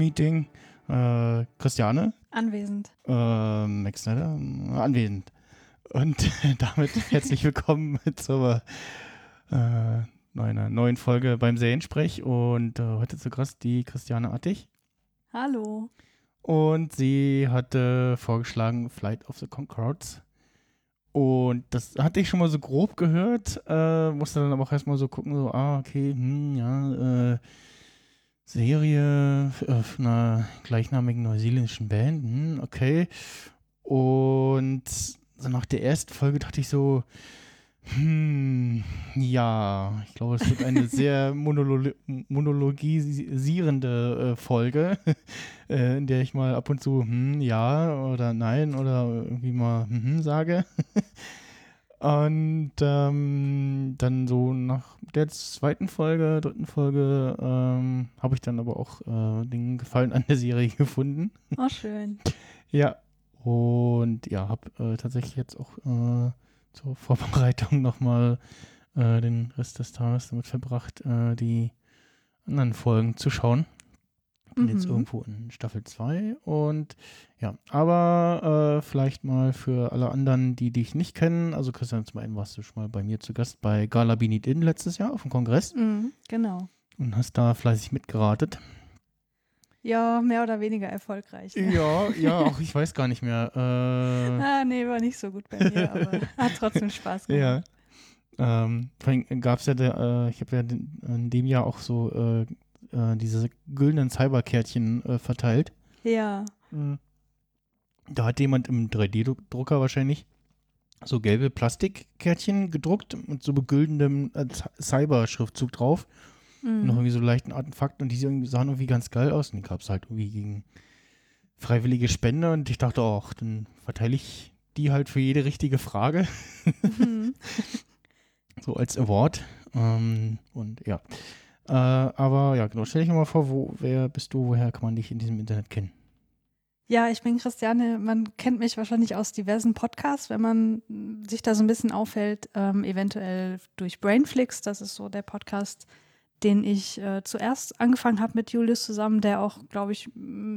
Bandmeeting. Äh, Christiane, Anwesend. äh, Max Snyder, äh, anwesend. Und damit herzlich willkommen zur äh, einer neuen Folge beim Seriensprech. Und äh, heute zu Gast die Christiane Attig. Hallo. Und sie hatte vorgeschlagen Flight of the Concords. Und das hatte ich schon mal so grob gehört, äh, musste dann aber auch erstmal so gucken, so, ah, okay, hm, ja, äh, Serie äh, von einer gleichnamigen neuseeländischen Band, hm, okay. Und so nach der ersten Folge dachte ich so, hm, ja, ich glaube, es wird eine sehr monolo monologisierende äh, Folge, äh, in der ich mal ab und zu hm, ja oder nein oder irgendwie mal hm, hm sage. und ähm, dann so nach der zweiten Folge, dritten Folge, ähm, habe ich dann aber auch äh, den Gefallen an der Serie gefunden. Oh, schön. Ja, und ja, habe äh, tatsächlich jetzt auch äh, zur Vorbereitung nochmal äh, den Rest des Tages damit verbracht, äh, die anderen Folgen zu schauen. Bin jetzt Mhm. irgendwo in Staffel 2 und ja, aber äh, vielleicht mal für alle anderen, die dich nicht kennen, also Christian, zum einen warst du schon mal bei mir zu Gast bei Gala Binit In letztes Jahr auf dem Kongress Mhm, genau. und hast da fleißig mitgeratet. Ja, mehr oder weniger erfolgreich. Ne? Ja, ja, auch ich weiß gar nicht mehr. Äh, Ah, nee, war nicht so gut bei mir, aber hat trotzdem Spaß Ja. gemacht. Ähm, vorhin gab es ja, der, äh, ich habe ja in dem Jahr auch so äh, äh, diese güldenen Cyberkärtchen äh, verteilt. Ja. Da hat jemand im 3D-Drucker wahrscheinlich so gelbe Plastikkärtchen gedruckt mit so begüldendem äh, Cyber-Schriftzug drauf. Mhm. Noch irgendwie so leichten Artefakten und die sahen irgendwie ganz geil aus. Und die gab es halt irgendwie gegen freiwillige Spende und ich dachte auch, dann verteile ich die halt für jede richtige Frage. Mhm. so als Award. Ähm, und ja. Äh, aber ja, genau, stell dich mal vor, wo, wer bist du, woher kann man dich in diesem Internet kennen? Ja, ich bin Christiane. Man kennt mich wahrscheinlich aus diversen Podcasts, wenn man sich da so ein bisschen aufhält, ähm, eventuell durch Brainflix. Das ist so der Podcast, den ich äh, zuerst angefangen habe mit Julius zusammen, der auch, glaube ich,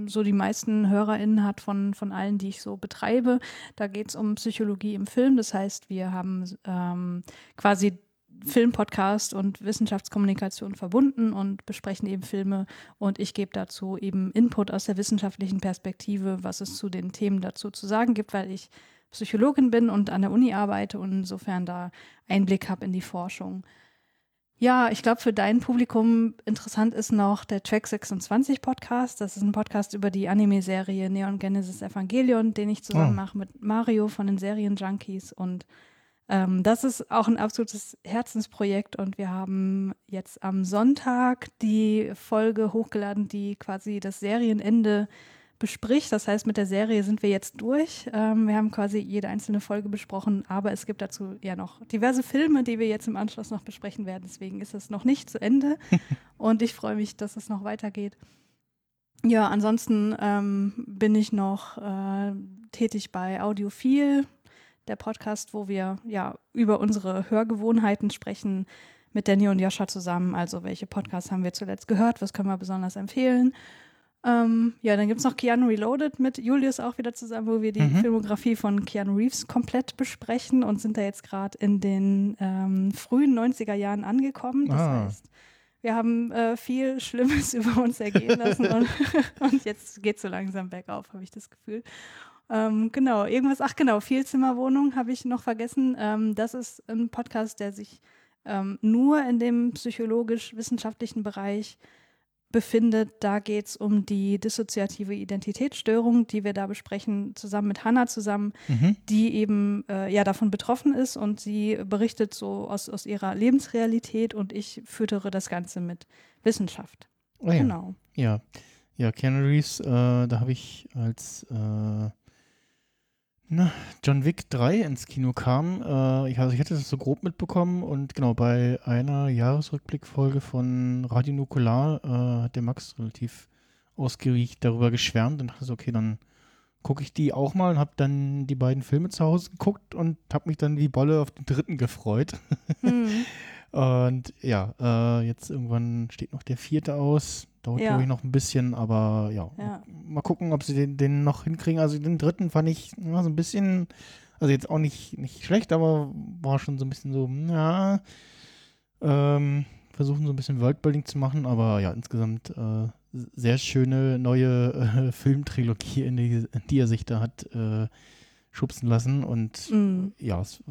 so die meisten HörerInnen hat von, von allen, die ich so betreibe. Da geht es um Psychologie im Film. Das heißt, wir haben ähm, quasi Filmpodcast und Wissenschaftskommunikation verbunden und besprechen eben Filme und ich gebe dazu eben Input aus der wissenschaftlichen Perspektive, was es zu den Themen dazu zu sagen gibt, weil ich Psychologin bin und an der Uni arbeite und insofern da Einblick habe in die Forschung. Ja, ich glaube, für dein Publikum interessant ist noch der Track 26 Podcast. Das ist ein Podcast über die Anime-Serie Neon Genesis Evangelion, den ich zusammen Oh. mache mit Mario von den Serienjunkies und ähm, das ist auch ein absolutes Herzensprojekt und wir haben jetzt am Sonntag die Folge hochgeladen, die quasi das Serienende bespricht. Das heißt, mit der Serie sind wir jetzt durch. Ähm, wir haben quasi jede einzelne Folge besprochen, aber es gibt dazu ja noch diverse Filme, die wir jetzt im Anschluss noch besprechen werden. Deswegen ist es noch nicht zu Ende und ich freue mich, dass es noch weitergeht. Ja, ansonsten ähm, bin ich noch äh, tätig bei Audiophil, der Podcast, wo wir ja über unsere Hörgewohnheiten sprechen mit Danny und Joscha zusammen. Also welche Podcasts haben wir zuletzt gehört, was können wir besonders empfehlen. Ähm, ja, dann gibt es noch Keanu Reloaded mit Julius auch wieder zusammen, wo wir die Mhm. Filmografie von Keanu Reeves komplett besprechen und sind da jetzt gerade in den ähm, frühen 90er Jahren angekommen. Das Ah. heißt, wir haben äh, viel Schlimmes über uns ergehen lassen und, und jetzt geht so langsam bergauf, habe ich das Gefühl. Ähm, genau, irgendwas, ach genau, Vielzimmerwohnung habe ich noch vergessen. Ähm, das ist ein Podcast, der sich ähm, nur in dem psychologisch-wissenschaftlichen Bereich befindet. Da geht es um die dissoziative Identitätsstörung, die wir da besprechen, zusammen mit Hannah zusammen, Mhm. die eben äh, ja davon betroffen ist und sie berichtet so aus, aus ihrer Lebensrealität und ich füttere das Ganze mit Wissenschaft. Oh, ja. Genau. Ja, ja, Keanu Reeves, äh, da habe ich als äh, John Wick 3 ins Kino kam, äh, ich, also ich hatte das so grob mitbekommen und genau bei einer Jahresrückblickfolge von Radio Nukular äh, hat der Max relativ ausgeriecht darüber geschwärmt und dachte so, okay, dann gucke ich die auch mal und habe dann die beiden Filme zu Hause geguckt und habe mich dann wie Bolle auf den dritten gefreut. Hm. Und ja, äh, jetzt irgendwann steht noch der vierte aus. Dauert, Ja. glaube ich, noch ein bisschen, aber ja. Ja. Mal gucken, ob sie den, den noch hinkriegen. Also den dritten fand ich ja, so ein bisschen, also jetzt auch nicht, nicht schlecht, aber war schon so ein bisschen so, ja, ähm, versuchen so ein bisschen Worldbuilding zu machen, aber ja, insgesamt äh, sehr schöne neue äh, Filmtrilogie, in die, in die er sich da hat äh, schubsen lassen und Mm. ja, es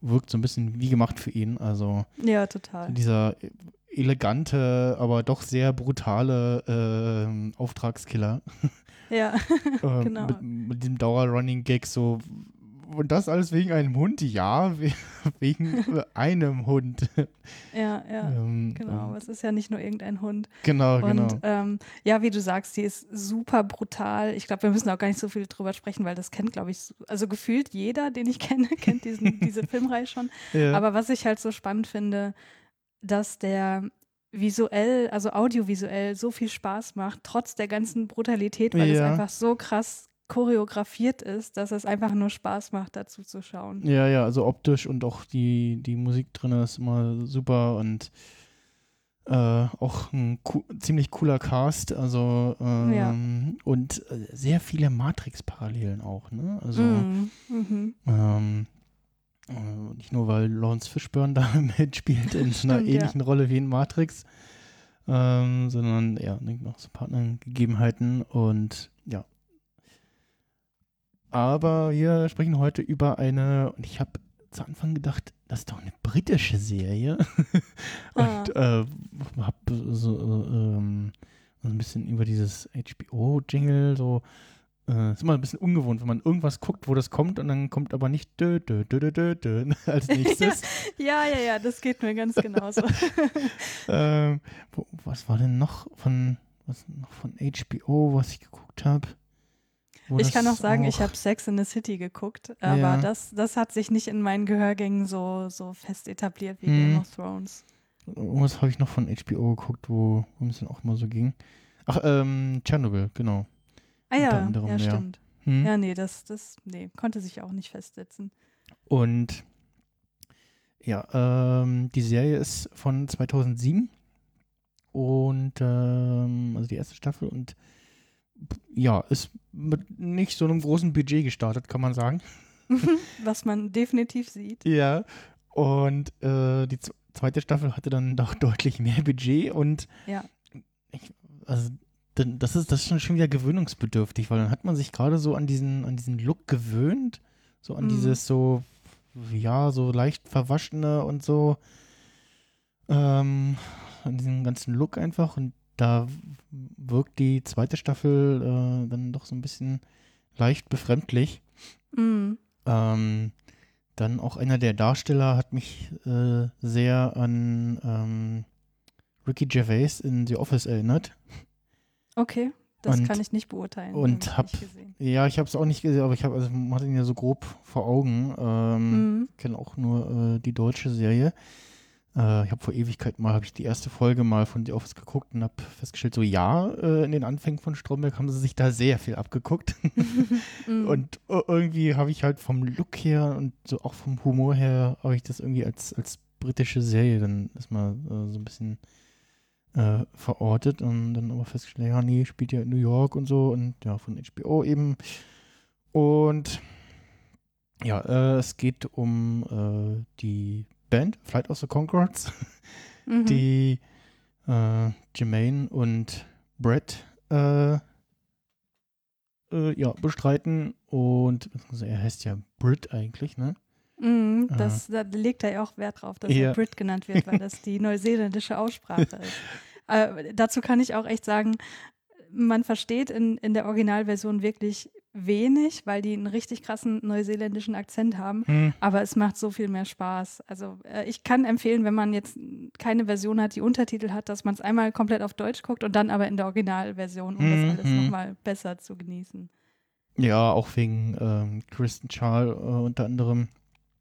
wirkt so ein bisschen wie gemacht für ihn. Also Ja, total. dieser elegante, aber doch sehr brutale ähm, Auftragskiller. Ja, Ähm, Genau. mit, mit diesem Dauer-Running-Gag so. Und das alles wegen einem Hund? Ja, we wegen einem Hund. ja, ja. Ähm, Genau, ähm, aber es ist ja nicht nur irgendein Hund. genau, genau. Und ähm, ja, wie du sagst, die ist super brutal. Ich glaube, wir müssen auch gar nicht so viel drüber sprechen, weil das kennt, glaube ich, so- also gefühlt jeder, den ich kenne, kennt diesen, diese Filmreihe schon. ja. Aber was ich halt so spannend finde, dass der visuell, also audiovisuell so viel Spaß macht, trotz der ganzen Brutalität, weil es Ja. einfach so krass choreografiert ist, dass es einfach nur Spaß macht, dazu zu schauen. Ja, ja, also optisch und auch die, die Musik drin ist immer super und äh, auch ein coo- ziemlich cooler Cast, also ähm, Ja. und äh, sehr viele Matrix-Parallelen auch, ne? Also Mm, mhm. ähm, äh, nicht nur, weil Lawrence Fishburne da mitspielt in so einer Stimmt, ja. ähnlichen Rolle wie in Matrix, ähm, sondern ja, noch so Partnergegebenheiten und ja. Aber wir sprechen heute über eine, und ich habe zu Anfang gedacht, das ist doch eine britische Serie. Ah. und äh, habe so, äh, ähm, so ein bisschen über dieses HBO-Jingle so äh, ist immer ein bisschen ungewohnt, wenn man irgendwas guckt, wo das kommt und dann kommt aber nicht dö, dö, dö, dö, dö, als nächstes. Ja, ja, ja, das geht mir ganz genauso. ähm, wo, was war denn noch von was noch von HBO, was ich geguckt habe? Ich kann auch sagen, ich habe Sex in the City geguckt, aber Ja. das, das hat sich nicht in meinen Gehörgängen so, so fest etabliert wie Hm. Game of Thrones. Was habe ich noch von HBO geguckt, wo wo es dann auch mal so ging? Ach, ähm, Tschernobyl, genau. Ah ja, anderem, ja, ja. stimmt. Hm? Ja, nee, das, das, nee, konnte sich auch nicht festsetzen. Und ja, ähm, die Serie ist von 2007 und ähm, also die erste Staffel und ja, ist mit nicht so einem großen Budget gestartet, kann man sagen. Was man definitiv sieht. Ja. Und äh, die zweite Staffel hatte dann doch deutlich mehr Budget und Ja. ich, also dann- das ist das ist schon schon wieder gewöhnungsbedürftig, weil dann hat man sich gerade so an diesen an diesen Look gewöhnt, so an Mhm. dieses so ja so leicht verwaschene und so ähm, an diesen ganzen Look einfach und da wirkt die zweite Staffel äh, dann doch so ein bisschen leicht befremdlich. Mm. Ähm, dann auch einer der Darsteller hat mich äh, sehr an ähm, Ricky Gervais in The Office erinnert. Okay, das Und- kann ich nicht beurteilen. und hab. Ja, ich habe es auch nicht gesehen, aber ich habe, also man hat ihn ja so grob vor Augen. Ähm, Mhm. kenne auch nur äh, die deutsche Serie. Äh, ich habe vor Ewigkeit mal, habe ich die erste Folge mal von The Office geguckt und habe festgestellt, so ja, äh, in den Anfängen von Stromberg haben sie sich da sehr viel abgeguckt. Mhm. Und äh, irgendwie habe ich halt vom Look her und so auch vom Humor her, habe ich das irgendwie als, als britische Serie dann erstmal äh, so ein bisschen äh, verortet und dann aber festgestellt, ja, nee, spielt ja in New York und so und ja, von HBO eben. Und ja, äh, es geht um äh, die Band Flight of the Concords, Mhm. die äh, Jermaine und Brett äh, äh, ja, bestreiten und er heißt ja Brit eigentlich, ne? Mhm, das, da legt er ja auch Wert drauf, dass Ja. er Brit genannt wird, weil das die neuseeländische Aussprache ist. Äh, dazu kann ich auch echt sagen, man versteht in, in der Originalversion wirklich wenig, weil die einen richtig krassen neuseeländischen Akzent haben. Hm. Aber es macht so viel mehr Spaß. Also äh, ich kann empfehlen, wenn man jetzt keine Version hat, die Untertitel hat, dass man es einmal komplett auf Deutsch guckt und dann aber in der Originalversion, um Mhm, das alles mhm. nochmal besser zu genießen. Ja, auch wegen ähm, Kristen Charles äh, unter anderem,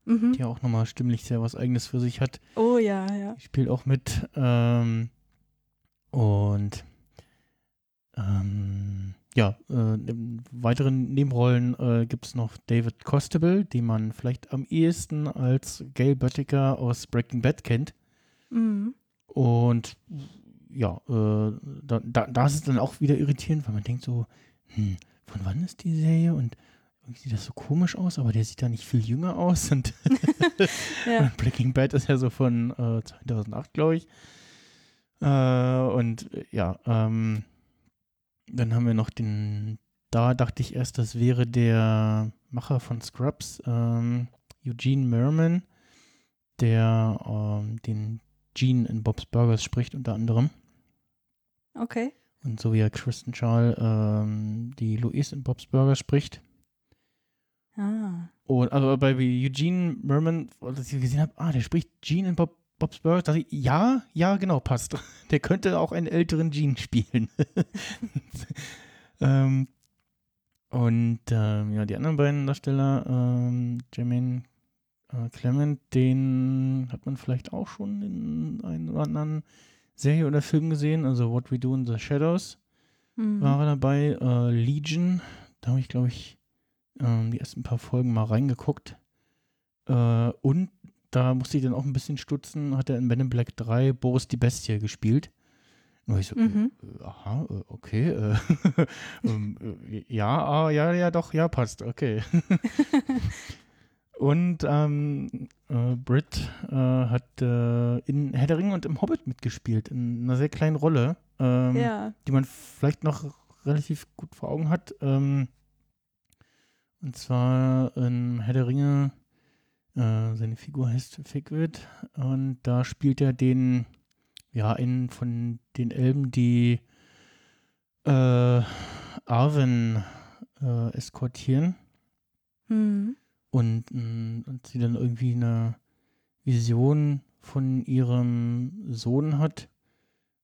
Mhm. die auch nochmal stimmlich sehr was Eigenes für sich hat. Oh ja, ja. Die spielt auch mit. Ähm, und ähm, ja, äh, in weiteren Nebenrollen äh, gibt es noch David Costable, den man vielleicht am ehesten als Gail Böttiger aus Breaking Bad kennt. Mhm. Und ja, äh, da, da, da ist es dann auch wieder irritierend, weil man denkt so, hm, von wann ist die Serie? Und sieht das so komisch aus, aber der sieht da nicht viel jünger aus. Und Ja. Breaking Bad ist ja so von äh, 2008, glaube ich. Äh, und äh, ja, ähm, dann haben wir noch den, da dachte ich erst, das wäre der Macher von Scrubs, ähm, Eugene Merman, der ähm, den Gene in Bob's Burgers spricht, unter anderem. Okay. Und so wie er Kristen Charles ähm, die Louise in Bob's Burgers spricht. Ah. Und also bei Eugene Merman, als ich gesehen habe, ah, der spricht Gene in Bob, Bob's Burgers, dachte ich, ja, ja, genau, passt. Der könnte auch einen älteren Gene spielen. ähm, und ähm, ja, die anderen beiden Darsteller, ähm, Jermaine äh, Clement, den hat man vielleicht auch schon in einer oder anderen Serie oder Film gesehen, also What We Do in the Shadows Mhm. war er dabei. Äh, Legion, da habe ich, glaube ich, ähm, die ersten paar Folgen mal reingeguckt. Äh, und da musste ich dann auch ein bisschen stutzen, hat er in Men in Black 3 Boris die Bestie gespielt. Und ich so, Mhm. äh, aha, äh, okay. Äh, ähm, äh, ja, ah, ja, ja, doch, ja, passt, okay. und ähm, äh, Britt äh, hat äh, in Herr der Ringe und im Hobbit mitgespielt, in einer sehr kleinen Rolle. Ähm, Ja. die man vielleicht noch relativ gut vor Augen hat. Ähm, und zwar in Herr der Ringe, äh, seine Figur heißt Figwit und da spielt er den, ja, einen von den Elben, die äh, Arwen äh, eskortieren. Mhm. und, mh, und sie dann irgendwie eine Vision von ihrem Sohn hat,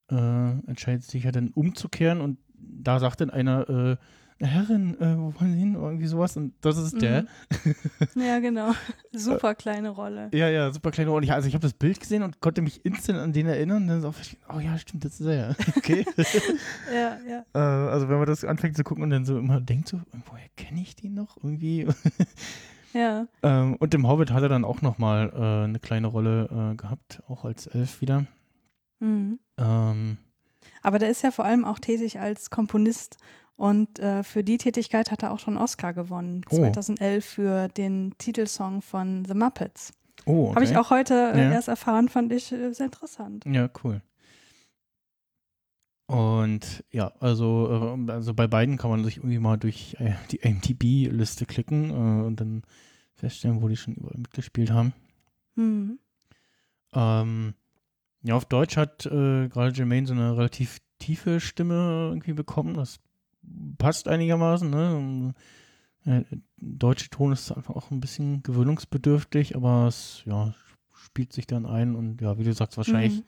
äh, entscheidet sich ja dann umzukehren. Und da sagt dann einer, äh, Herrin, äh, wo wollen Sie hin? Irgendwie sowas und das ist der. Mhm. Ja, genau. Super kleine Rolle. Ja, ja, super kleine Rolle. Also ich habe das Bild gesehen und konnte mich instant an den erinnern und dann so, oh ja, stimmt, das ist er. Okay. Ja, ja. äh, also wenn man das anfängt zu gucken und dann so immer denkt so, woher kenne ich den noch? Irgendwie. Ja. Ähm, und im Hobbit hat er dann auch nochmal äh, eine kleine Rolle äh, gehabt, auch als Elf wieder. Mhm. Ähm, Aber der ist ja vor allem auch tätig als Komponist und äh, für die Tätigkeit hat er auch schon Oscar gewonnen, Oh. 2011 für den Titelsong von The Muppets. oh, okay. Habe ich auch heute äh, Ja. erst erfahren, fand ich äh, sehr interessant. Ja, cool. Und ja, also, äh, also bei beiden kann man sich irgendwie mal durch äh, die IMDb-Liste klicken äh, und dann feststellen, wo die schon überall mitgespielt haben. Mhm. Ähm, ja, auf Deutsch hat gerade Jermaine so eine relativ tiefe Stimme irgendwie bekommen. Das passt einigermaßen. Ne? Äh, deutsche Ton ist einfach auch ein bisschen gewöhnungsbedürftig, aber es ja, spielt sich dann ein und ja, wie du sagst, wahrscheinlich Mhm.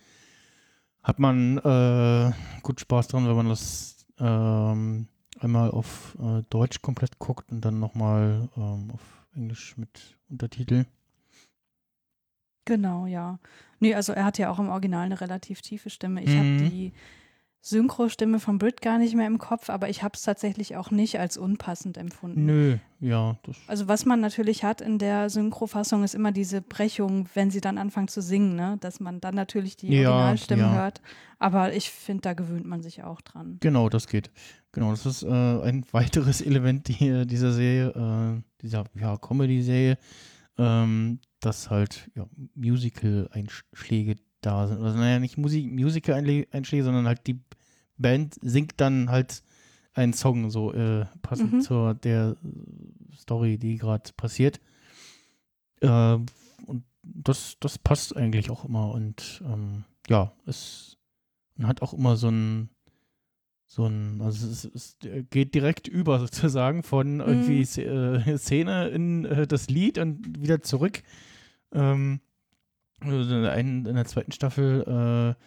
hat man äh, gut Spaß dran, wenn man das ähm, einmal auf äh, Deutsch komplett guckt und dann nochmal ähm, auf Englisch mit Untertitel. Genau, ja. Nee, also er hat ja auch im Original eine relativ tiefe Stimme. Ich Mhm. habe die Synchro-Stimme von Brit gar nicht mehr im Kopf, aber ich habe es tatsächlich auch nicht als unpassend empfunden. Nö, ja, das Also was man natürlich hat in der Synchrofassung ist immer diese Brechung, wenn sie dann anfangen zu singen, ne? dass man dann natürlich die Ja, Originalstimme ja. hört. Aber ich finde, da gewöhnt man sich auch dran. Genau, das geht. Genau, das ist äh, ein weiteres Element die, dieser Serie, äh, dieser ja, Comedy-Serie, ähm, dass halt ja, Musical-Einschläge da sind. Also naja, nicht Musik, Musical-Einschläge, sondern halt die Band singt dann halt einen Song so äh, passend Mhm. zur der Story, die gerade passiert. Äh, und das, das passt eigentlich auch immer und ähm, ja, es hat auch immer so ein, so ein, also es, es geht direkt über sozusagen von irgendwie äh, Szene in äh, das Lied und wieder zurück. Ähm, also in, der zweiten Staffel, äh,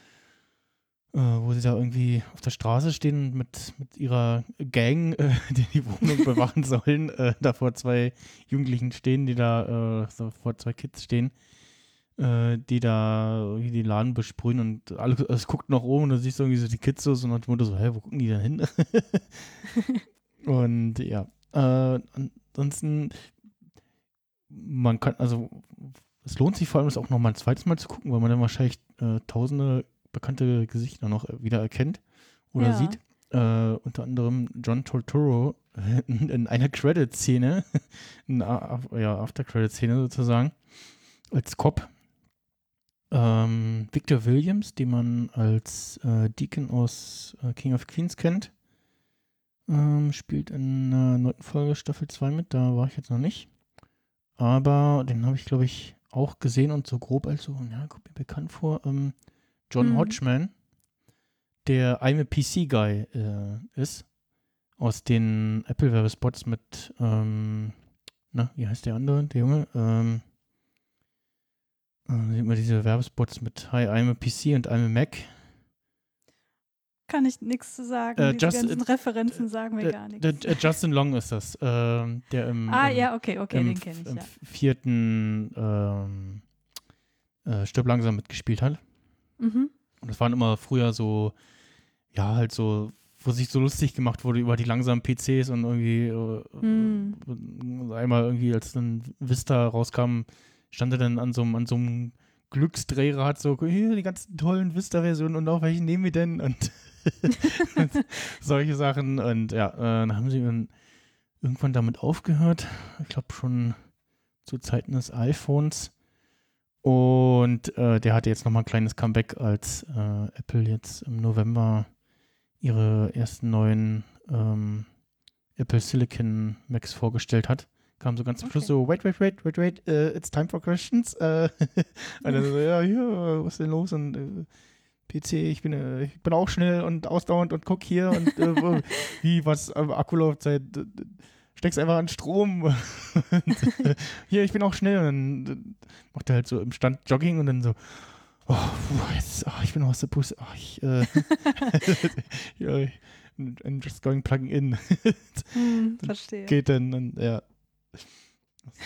wo sie da irgendwie auf der Straße stehen mit, mit ihrer Gang, äh, die die Wohnung bewachen sollen, äh, da vor zwei Jugendlichen stehen, die da äh, so vor zwei Kids stehen äh, die da irgendwie den Laden besprühen und alles, alles guckt nach oben und du siehst irgendwie so die Kids so, und dann so, hä, wo gucken die denn hin? und ja, äh, ansonsten, man kann, also es lohnt sich vor allem, das auch noch mal ein zweites Mal zu gucken, weil man dann wahrscheinlich äh, tausende bekannte Gesichter noch wieder erkennt oder ja. sieht. Äh, unter anderem John Torturo in, in einer Credit-Szene, ja, After-Credit-Szene sozusagen, als Cop, ähm, Victor Williams, den man als äh, Deacon aus äh, King of Queens kennt, ähm, spielt in der neunten Folge Staffel 2 mit. Da war ich jetzt noch nicht. Aber den habe ich, glaube ich, auch gesehen und so grob als so, ja, kommt mir bekannt vor. Ähm, John mhm. Hodgman, der I'm a PC Guy äh, ist, aus den Apple-Werbespots mit, ähm, na, wie heißt der andere, der Junge? Ähm, äh, sieht man diese Werbespots mit Hi, I'm a PC und I'm a Mac. Kann ich nichts zu sagen. Äh, Diese just, ganzen Referenzen sagen mir gar nichts. Justin Long ist das, äh, der im, ah, im, ja, okay, okay, im, den kenne ich. Im ja. vierten ähm, äh, Stirb langsam mitgespielt hat. Mhm. Und das waren immer früher so, ja, halt so, wo sich so lustig gemacht wurde über die langsamen PCs und irgendwie äh, mhm. einmal irgendwie, als dann Vista rauskam, stand er dann an so, an so einem Glücksdrehrad so, hier die ganzen tollen Vista-Versionen und auch welche nehmen wir denn? Und, solche Sachen. Und ja, äh, dann haben sie dann irgendwann damit aufgehört. Ich glaube schon zu Zeiten des iPhones. Und äh, der hatte jetzt nochmal ein kleines Comeback, als äh, Apple jetzt im November ihre ersten neuen ähm, Apple Silicon Macs vorgestellt hat kam so ganz zum Schluss so, wait, wait, wait, wait, wait, uh, it's time for questions. Uh, und dann so, ja, ja, was ist denn los? Und uh, äh, PC, ich bin, ich bin auch schnell und ausdauernd und guck hier und wie, was, Akkulaufzeit, steckst einfach an Strom. hier, ich bin auch schnell. Und dann macht er halt so im Stand Jogging und dann so, oh, jetzt, oh, ich bin aus der Puste. Oh, ich, äh, I'm just going plugging in. hm, verstehe. Geht dann, und, ja.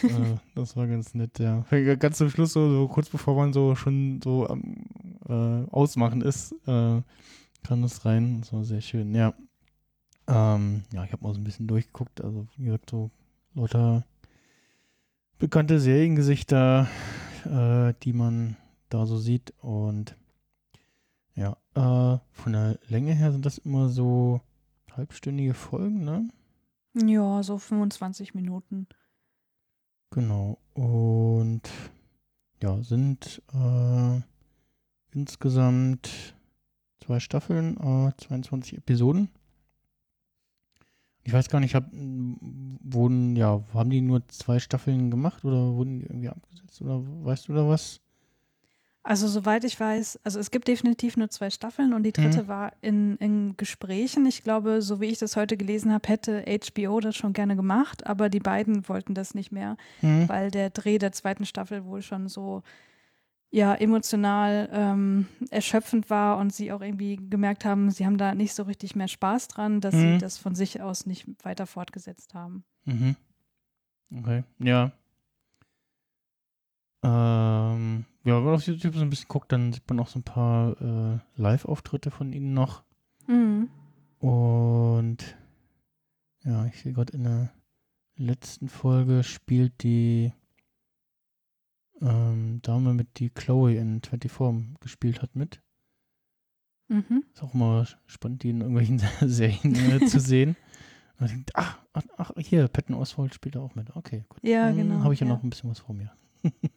Das, äh, das, war ganz nett, ja. Ganz zum Schluss, so, so kurz bevor man so schon so am äh, Ausmachen ist, äh, kam das rein. Das war sehr schön, ja. Ähm, ja, ich habe mal so ein bisschen durchgeguckt. Also, wie gesagt, so lauter bekannte Seriengesichter, äh, die man da so sieht. Und ja, äh, von der Länge her sind das immer so halbstündige Folgen, ne? Ja, so 25 Minuten. Genau. Und ja, sind äh, insgesamt zwei Staffeln, äh, 22 Episoden. Ich weiß gar nicht, hab, wurden, ja, haben die nur zwei Staffeln gemacht oder wurden die irgendwie abgesetzt oder weißt du da was? Also soweit ich weiß, also es gibt definitiv nur zwei Staffeln und die dritte mhm. war in, in Gesprächen. Ich glaube, so wie ich das heute gelesen habe, hätte HBO das schon gerne gemacht, aber die beiden wollten das nicht mehr, mhm. weil der Dreh der zweiten Staffel wohl schon so ja emotional ähm, erschöpfend war und sie auch irgendwie gemerkt haben, sie haben da nicht so richtig mehr Spaß dran, dass mhm. sie das von sich aus nicht weiter fortgesetzt haben. Mhm. Okay, ja. Ähm, ja, wenn man auf YouTube so ein bisschen guckt, dann sieht man auch so ein paar äh, Live-Auftritte von ihnen noch. Mhm. Und ja, ich sehe gerade in der letzten Folge spielt die ähm, Dame mit, die Chloe in 24 gespielt hat, mit. Mhm. Ist auch mal spannend, die in irgendwelchen Serien äh, zu sehen. Und denkt, ach, ach, ach, hier, Patton Oswald spielt auch mit. Okay, gut. Ja, genau. Dann habe ich ja, ja noch ein bisschen was vor mir.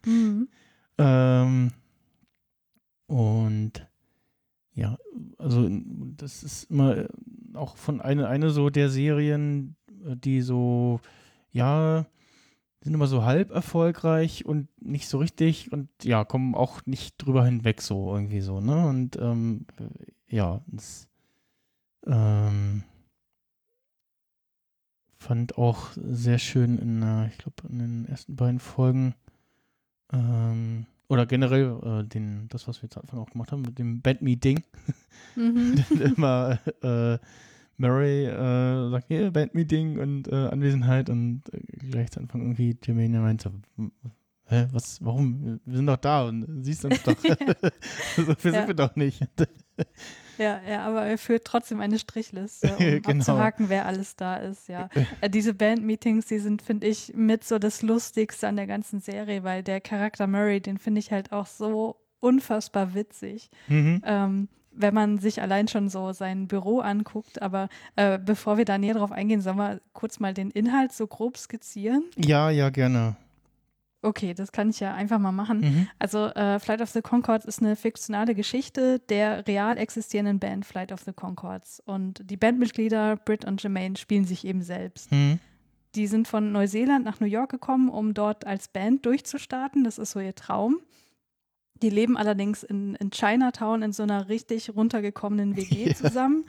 mhm. Ähm, und ja, also das ist immer äh, auch von einer eine so der Serien, äh, die so, ja, sind immer so halb erfolgreich und nicht so richtig und ja, kommen auch nicht drüber hinweg so irgendwie so, ne? Und ähm, ja, das ähm, fand auch sehr schön in, äh, ich glaube, in den ersten beiden Folgen ähm, oder generell äh, den, das, was wir jetzt Anfang auch gemacht haben mit dem Bandmeeting. Mhm. immer äh, Murray äh, sagt, hier, Bandmeeting und äh, Anwesenheit und äh, gleich zu Anfang irgendwie Jermaine meint so, hä, was, warum? Wir sind doch da und siehst uns doch. so viel Ja. sind wir doch nicht. Ja, ja, aber er führt trotzdem eine Strichliste, um Genau. abzuhaken, wer alles da ist, ja. Äh, Diese Band-Meetings, die sind, finde ich, mit so das Lustigste an der ganzen Serie, weil der Charakter Murray, den finde ich halt auch so unfassbar witzig. mhm. Ähm, wenn man sich allein schon so sein Büro anguckt, aber äh, bevor wir da näher drauf eingehen, sollen wir kurz mal den Inhalt so grob skizzieren? Ja, ja, gerne. Okay, das kann ich ja einfach mal machen. Mhm. Also äh, Flight of the Concords ist eine fiktionale Geschichte der real existierenden Band Flight of the Concords. Und die Bandmitglieder Britt und Jermaine spielen sich eben selbst. Mhm. Die sind von Neuseeland nach New York gekommen, um dort als Band durchzustarten. Das ist so ihr Traum. Die leben allerdings in, in Chinatown in so einer richtig runtergekommenen WG Ja. zusammen.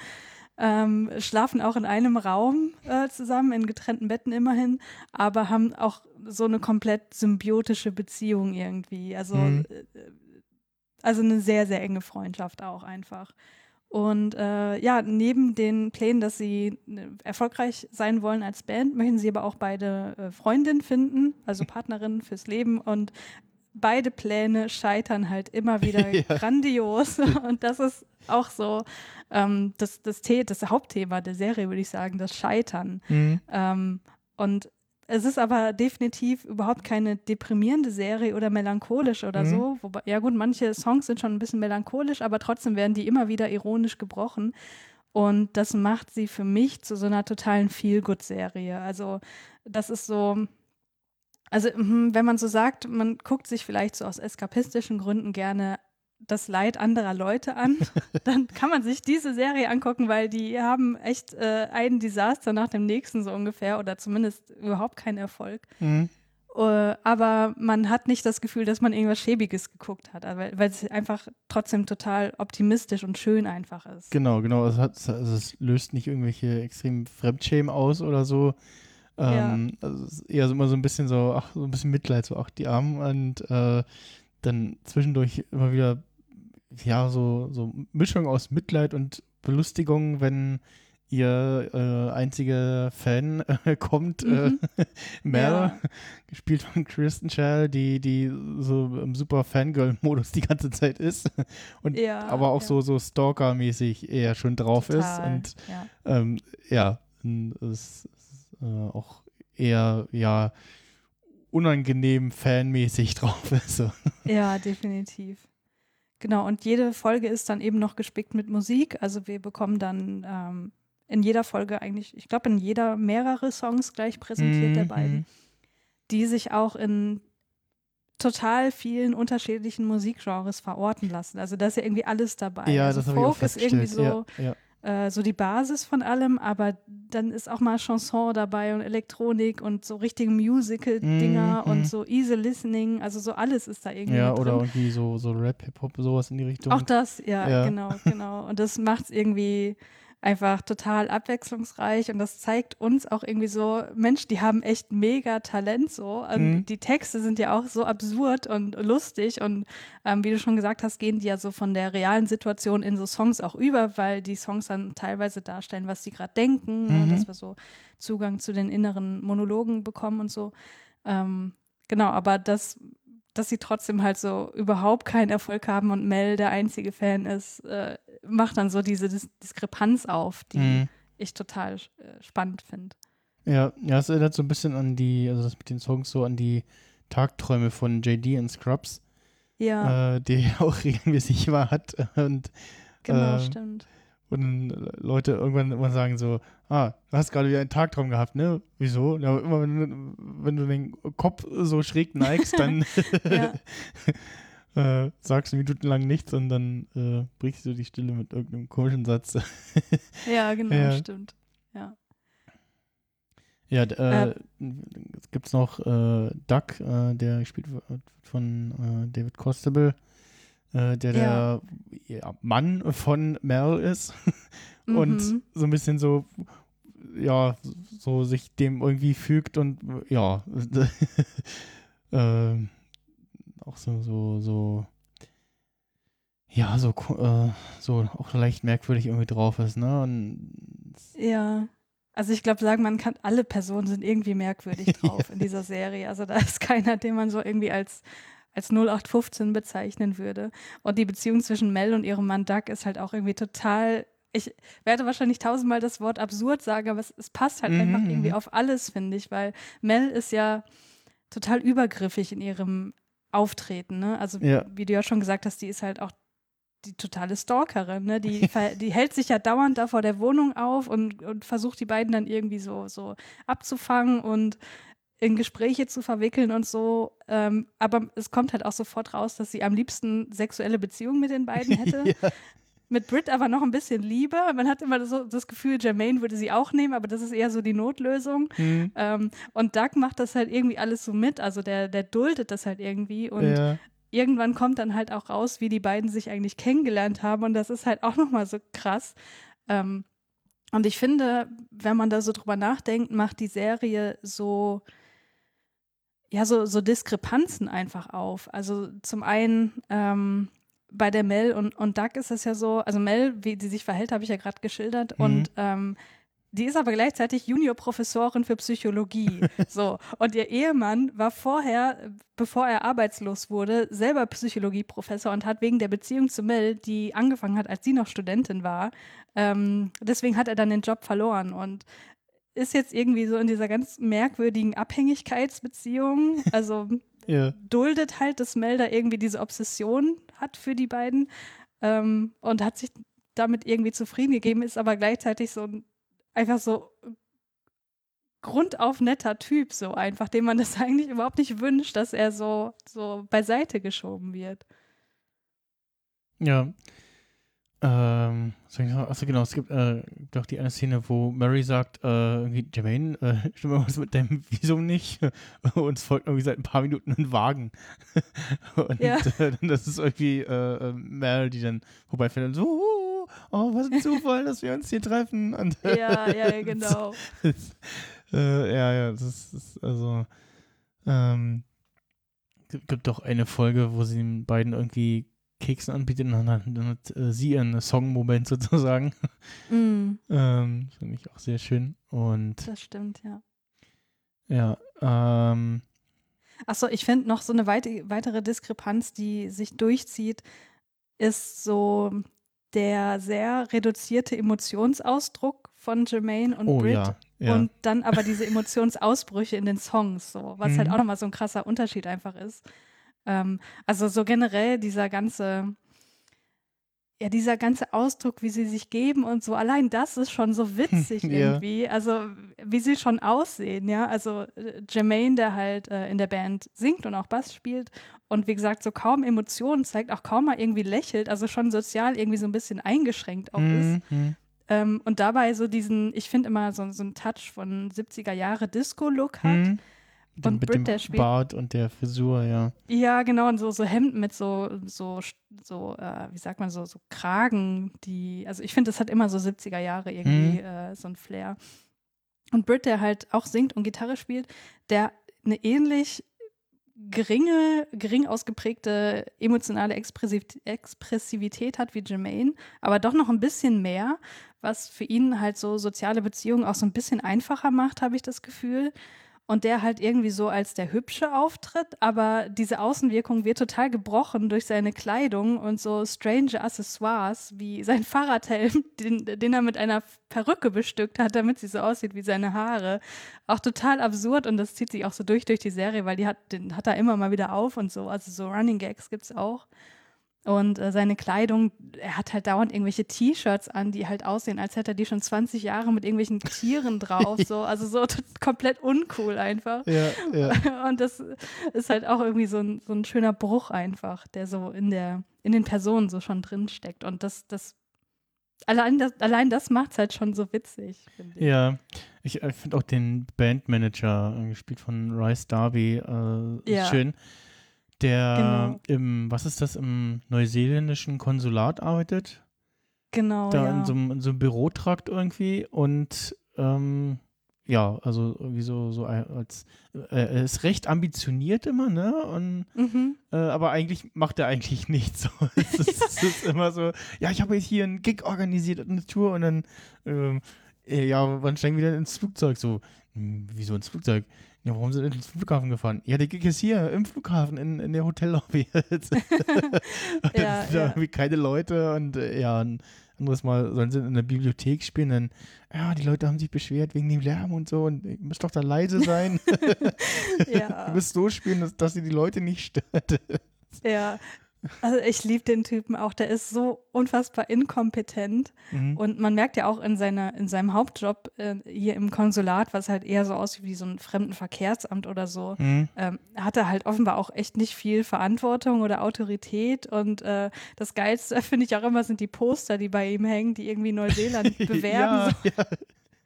Ähm, schlafen auch in einem Raum äh, zusammen, in getrennten Betten immerhin, aber haben auch so eine komplett symbiotische Beziehung irgendwie. Also, Mhm. äh, also eine sehr, sehr enge Freundschaft auch einfach. Und äh, ja, neben den Plänen, dass sie äh, erfolgreich sein wollen als Band, möchten sie aber auch beide äh, Freundinnen finden, also Partnerinnen fürs Leben. Und beide Pläne scheitern halt immer wieder Ja. grandios. Und das ist auch so ähm, das, das, The das Hauptthema der Serie, würde ich sagen, das Scheitern. Mhm. Ähm, und es ist aber definitiv überhaupt keine deprimierende Serie oder melancholisch oder Mhm. so. Wobei, ja gut, manche Songs sind schon ein bisschen melancholisch, aber trotzdem werden die immer wieder ironisch gebrochen. Und das macht sie für mich zu so einer totalen Feel-Good-Serie. Also das ist so, also mhm, wenn man so sagt, man guckt sich vielleicht so aus eskapistischen Gründen gerne das Leid anderer Leute an, dann kann man sich diese Serie angucken, weil die haben echt äh, ein Desaster nach dem nächsten so ungefähr oder zumindest überhaupt keinen Erfolg. Mhm. Äh, aber man hat nicht das Gefühl, dass man irgendwas Schäbiges geguckt hat, also weil, weil es einfach trotzdem total optimistisch und schön einfach ist. Genau, genau. Es, hat, also es löst nicht irgendwelche extremen Fremdschämen aus oder so. Ähm, also es ist eher so immer so ein bisschen so, ach, so ein bisschen Mitleid, so, ach, die Armen und äh, dann zwischendurch immer wieder, ja, so, so Mischung aus Mitleid und Belustigung, wenn ihr äh, einziger Fan äh, kommt, Mhm. äh, Mel, Ja. gespielt von Kristen Shell, die, die so im super Fangirl-Modus die ganze Zeit ist. Und Ja, aber auch ja. so, so Stalker-mäßig eher schon drauf ist. Total, Und ja. ähm, ja, es ist äh, auch eher, ja, unangenehm fanmäßig drauf ist. So. Ja, definitiv. Genau, und jede Folge ist dann eben noch gespickt mit Musik. Also wir bekommen dann ähm, in jeder Folge eigentlich, ich glaube, in jeder mehrere Songs gleich präsentiert der Mhm, beiden, mhm. die sich auch in total vielen unterschiedlichen Musikgenres verorten lassen. Also da ist ja irgendwie alles dabei. Ja, also das habe ich auch Folk ist irgendwie so, ja, ja. Äh, so die Basis von allem, aber dann ist auch mal Chanson dabei und Elektronik und so richtige Musical-Dinger Mhm, und mhm. so easy listening, also so alles ist da irgendwie ja, oder drin. irgendwie so, so Rap, Hip-Hop, sowas in die Richtung. Auch das, ja, Ja. genau, genau. Und das macht es irgendwie einfach total abwechslungsreich und das zeigt uns auch irgendwie so, Mensch, die haben echt mega Talent so. Mhm. die Texte sind ja auch so absurd und lustig und ähm, wie du schon gesagt hast, gehen die ja so von der realen Situation in so Songs auch über, weil die Songs dann teilweise darstellen, was sie gerade denken, ne, Mhm. dass wir so Zugang zu den inneren Monologen bekommen und so. Ähm, genau, aber das dass sie trotzdem halt so überhaupt keinen Erfolg haben und Mel der einzige Fan ist, äh, macht dann so diese Dis Diskrepanz auf, die Mhm. ich total äh, spannend finde. Ja, ja, es erinnert so ein bisschen an die, also das mit den Songs so an die Tagträume von JD und Scrubs, Ja, äh, die er auch regelmäßig immer hat. Und genau, äh, stimmt. Und dann Leute irgendwann immer sagen so, ah, du hast gerade wieder einen Tagtraum gehabt, ne? Wieso? Ja, immer wenn, du- wenn du den Kopf so schräg neigst, dann. äh, sagst du minutenlang nichts und dann äh, brichst du die Stille mit irgendeinem komischen Satz. Ja, genau, Ja. stimmt. Ja. ja, äh, Äh. es gibt noch äh, Duck, äh, der gespielt wird von äh, David Costable. äh, der Ja. der Mann von Mel ist und Mhm. so ein bisschen so, ja, so sich dem irgendwie fügt und ja, ähm, auch so, so, so, ja, so, äh, so auch leicht merkwürdig irgendwie drauf ist, ne? Und Ja. Also ich glaube, sagen, man kann, alle Personen sind irgendwie merkwürdig drauf in dieser Serie. Also da ist keiner, den man so irgendwie als, als 0815 bezeichnen würde. Und die Beziehung zwischen Mel und ihrem Mann Doug ist halt auch irgendwie total. Ich werde wahrscheinlich tausendmal das Wort absurd sagen, aber es, es passt halt Mhm, einfach irgendwie auf alles, finde ich, weil Mel ist ja total übergriffig in ihrem Auftreten. Ne? Also Ja. wie du ja schon gesagt hast, die ist halt auch die totale Stalkerin, ne? Die, die hält sich ja dauernd da vor der Wohnung auf und, und versucht die beiden dann irgendwie so, so abzufangen und in Gespräche zu verwickeln und so. Ähm, aber es kommt halt auch sofort raus, dass sie am liebsten sexuelle Beziehungen mit den beiden hätte. ja, Mit Brit aber noch ein bisschen lieber. Man hat immer so das Gefühl, Jermaine würde sie auch nehmen, aber das ist eher so die Notlösung. hm, Ähm, und Doug macht das halt irgendwie alles so mit. Also der, der duldet das halt irgendwie. Und ja, irgendwann kommt dann halt auch raus, wie die beiden sich eigentlich kennengelernt haben. Und das ist halt auch nochmal so krass. Ähm, und ich finde, wenn man da so drüber nachdenkt, macht die Serie so, ja, so, so Diskrepanzen einfach auf. Also zum einen ähm, bei der Mel und, und Doug ist es ja so, also Mel, wie sie sich verhält, habe ich ja gerade geschildert. Mhm. Und ähm, die ist aber gleichzeitig Juniorprofessorin für Psychologie. so. Und ihr Ehemann war vorher, bevor er arbeitslos wurde, selber Psychologieprofessor und hat wegen der Beziehung zu Mel, die angefangen hat, als sie noch Studentin war, ähm, deswegen hat er dann den Job verloren und ist jetzt irgendwie so in dieser ganz merkwürdigen Abhängigkeitsbeziehung. Also ja. duldet halt, dass Mel da irgendwie diese Obsession hat für die beiden ähm, und hat sich damit irgendwie zufrieden gegeben, ist aber gleichzeitig so ein einfach so grundauf netter Typ, so einfach, dem man das eigentlich überhaupt nicht wünscht, dass er so, so beiseite geschoben wird. Ja. Ähm, achso, genau, es gibt äh, doch die eine Szene, wo Mary sagt, äh, irgendwie, Jermaine, äh, stimmt irgendwas mit deinem Visum nicht? Uns folgt irgendwie seit ein paar Minuten ein Wagen. und Ja. äh, das ist irgendwie äh, äh, Mel, die dann vorbeifährt und so, oh, oh, was ein Zufall, dass wir uns hier treffen. Und, Ja, ja, genau. das, äh, ja, ja, das ist, das ist also, ähm, gibt, gibt doch eine Folge, wo sie den beiden irgendwie Keksen anbietet dann hat, dann hat äh, sie ihren Song-Moment sozusagen. Mm, ähm, Finde ich auch sehr schön. Und das stimmt, ja. ja, ähm, Achso, ich finde noch so eine weite, weitere Diskrepanz, die sich durchzieht, ist so der sehr reduzierte Emotionsausdruck von Jermaine und oh Brit. ja, ja. Und dann aber diese Emotionsausbrüche in den Songs, so, was halt Mhm. auch nochmal so ein krasser Unterschied einfach ist. Ähm, also so generell dieser ganze, ja, dieser ganze Ausdruck, wie sie sich geben und so, allein das ist schon so witzig Ja. irgendwie. Also wie sie schon aussehen, ja. Also äh, Jermaine, der halt äh, in der Band singt und auch Bass spielt und wie gesagt, so kaum Emotionen zeigt, auch kaum mal irgendwie lächelt, also schon sozial irgendwie so ein bisschen eingeschränkt auch ist. Mhm. Ähm, und dabei so diesen, ich finde immer so, so einen Touch von 70er Jahre Disco-Look hat. Mhm. Dem- Und mit Brit, dem Bart und der Frisur, ja. Ja, genau, und so, so Hemden mit so, so, so äh, wie sagt man, so, so Kragen, die, also ich finde, das hat immer so 70er Jahre irgendwie äh, so ein Flair. Und Brit, der halt auch singt und Gitarre spielt, der eine ähnlich geringe, gering ausgeprägte emotionale Expressiv Expressivität hat wie Jermaine, aber doch noch ein bisschen mehr, was für ihn halt so soziale Beziehungen auch so ein bisschen einfacher macht, habe ich das Gefühl. Und der halt irgendwie so als der Hübsche auftritt, aber diese Außenwirkung wird total gebrochen durch seine Kleidung und so strange Accessoires wie sein Fahrradhelm, den, den er mit einer Perücke bestückt hat, damit sie so aussieht wie seine Haare. Auch total absurd und das zieht sich auch so durch durch die Serie, weil die hat, den hat er immer mal wieder auf und so. Also so Running Gags gibt's auch. Und äh, seine Kleidung, er hat halt dauernd irgendwelche T-Shirts an, die halt aussehen, als hätte er die schon 20 Jahre mit irgendwelchen Tieren drauf. So. Also so komplett uncool einfach. Ja, ja. Und das ist halt auch irgendwie so ein, so ein schöner Bruch einfach, der so in der, in den Personen so schon drin steckt. Und das, das, allein das, allein das macht es halt schon so witzig, finde ich. Ja, ich äh, finde auch den Bandmanager, äh, gespielt von Rice Darby, äh, Ja. schön. Der Genau. im, was ist das, im neuseeländischen Konsulat arbeitet. Genau, da ja. in, so einem, in so einem Bürotrakt irgendwie und ähm, ja, also irgendwie so, so als äh, er ist recht ambitioniert immer, ne? Und mhm. äh, aber eigentlich macht er eigentlich nichts. So. es, ist, es ist immer so, ja, ich habe jetzt hier einen Gig organisiert und eine Tour und dann, ähm, äh, ja, wann steigen wir denn ins Flugzeug? So, hm, wieso ins Flugzeug? Ja, warum sind wir ins Flughafen gefahren? Ja, der Gig ist hier im Flughafen, in, in der Hotellobby. und Ja, sind ja. irgendwie keine Leute und äh, ja, ein anderes Mal sollen sie in der Bibliothek spielen, dann, ja, die Leute haben sich beschwert wegen dem Lärm und so und ihr müsst doch da leise sein. Ja. Ihr müsst so spielen, dass, dass ihr die Leute nicht stört. Ja, also ich liebe den Typen auch. Der ist so unfassbar inkompetent. Mhm. Und man merkt ja auch in, seiner, in seinem Hauptjob äh, hier im Konsulat, was halt eher so aussieht wie so ein Fremdenverkehrsamt oder so, Mhm. ähm, hat er halt offenbar auch echt nicht viel Verantwortung oder Autorität. Und äh, das Geilste finde ich auch immer sind die Poster, die bei ihm hängen, die irgendwie Neuseeland bewerben. ja, ja.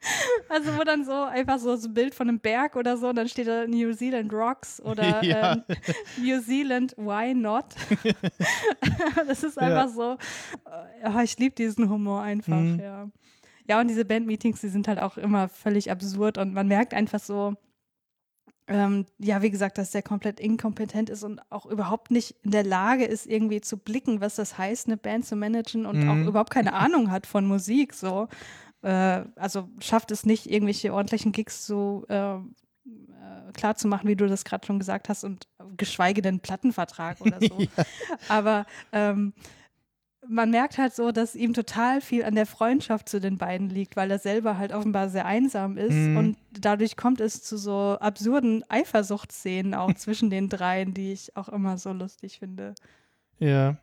Also wo dann so einfach so so ein Bild von einem Berg oder so, und dann steht da New Zealand Rocks oder Ja. ähm, New Zealand Why Not? das ist Ja. einfach so, äh, ja, ich liebe diesen Humor einfach, Mhm. ja. Ja, und diese Bandmeetings, die sind halt auch immer völlig absurd und man merkt einfach so, ähm, ja, wie gesagt, dass der komplett inkompetent ist und auch überhaupt nicht in der Lage ist, irgendwie zu blicken, was das heißt, eine Band zu managen und Mhm. auch überhaupt keine Ahnung hat von Musik. So, äh, also schafft es nicht, irgendwelche ordentlichen Gigs so äh, äh, klar zu machen, wie du das gerade schon gesagt hast, und geschweige denn Plattenvertrag oder so. Aber ähm, man merkt halt so, dass ihm total viel an der Freundschaft zu den beiden liegt, weil er selber halt offenbar sehr einsam ist. Mhm. Und dadurch kommt es zu so absurden Eifersuchtsszenen auch zwischen den dreien, die ich auch immer so lustig finde. Ja.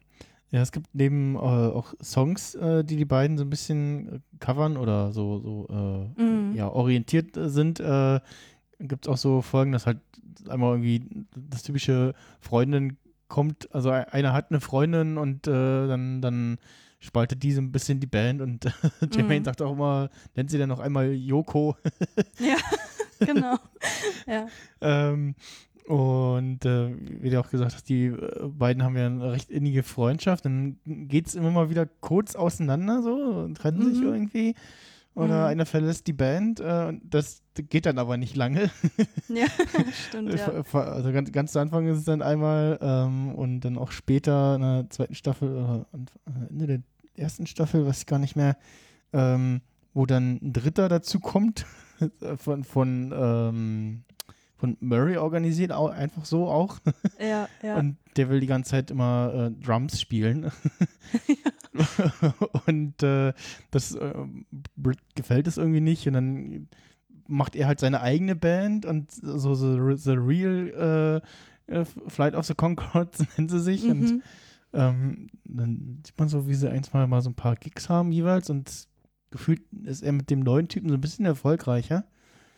Ja, es gibt neben äh, auch Songs, äh, die die beiden so ein bisschen äh, covern oder so, so äh, Mhm. ja, orientiert äh, sind, äh, gibt es auch so Folgen, dass halt einmal irgendwie das typische Freundin kommt, also einer hat eine Freundin und äh, dann, dann spaltet diese ein bisschen die Band und Jermaine Mhm. sagt auch immer, nennt sie dann noch einmal Yoko. Ja, genau. Ja. Ähm, und äh, wie du auch gesagt hast, die äh, beiden haben ja eine recht innige Freundschaft. Dann geht es immer mal wieder kurz auseinander so und trennen sich Mhm. irgendwie. Oder Mhm. einer verlässt die Band. Äh, und das geht dann aber nicht lange. ja, stimmt, ja. Also ganz, ganz zu Anfang ist es dann einmal ähm, und dann auch später in der zweiten Staffel oder Anf- äh, Ende der ersten Staffel, weiß ich gar nicht mehr, ähm, wo dann ein Dritter dazu kommt von, von, ähm, von Murray organisiert, auch, einfach so auch. Ja, ja. Und der will die ganze Zeit immer äh, Drums spielen. und äh, das äh, gefällt es irgendwie nicht. Und dann macht er halt seine eigene Band und so The, the Real äh, äh, Flight of the Concords nennen sie sich. Und Mhm. ähm, dann sieht man so, wie sie eins mal, mal so ein paar Gigs haben jeweils und gefühlt ist er mit dem neuen Typen so ein bisschen erfolgreicher.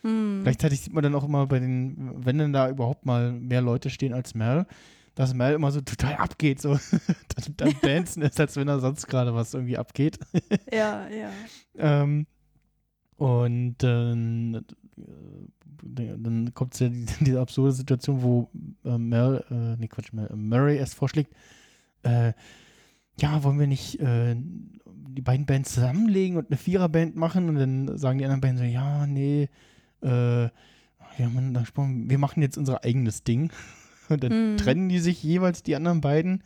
Mhm. Gleichzeitig sieht man dann auch immer bei den, wenn denn da überhaupt mal mehr Leute stehen als Mel, dass Mel immer so total abgeht, so dann, dancen ist, als wenn da sonst gerade was irgendwie abgeht. Ja, ja. ähm, und dann, äh, dann kommt ja die, diese absurde Situation, wo äh, Mel, äh, nee Quatsch, Mel, äh, Murray erst vorschlägt, äh, ja, wollen wir nicht äh, die beiden Bands zusammenlegen und eine Viererband machen? Und dann sagen die anderen Bands so, ja, nee, äh, wir, haben gesprochen, wir machen jetzt unser eigenes Ding. Und dann Mhm. trennen die sich jeweils, die anderen beiden,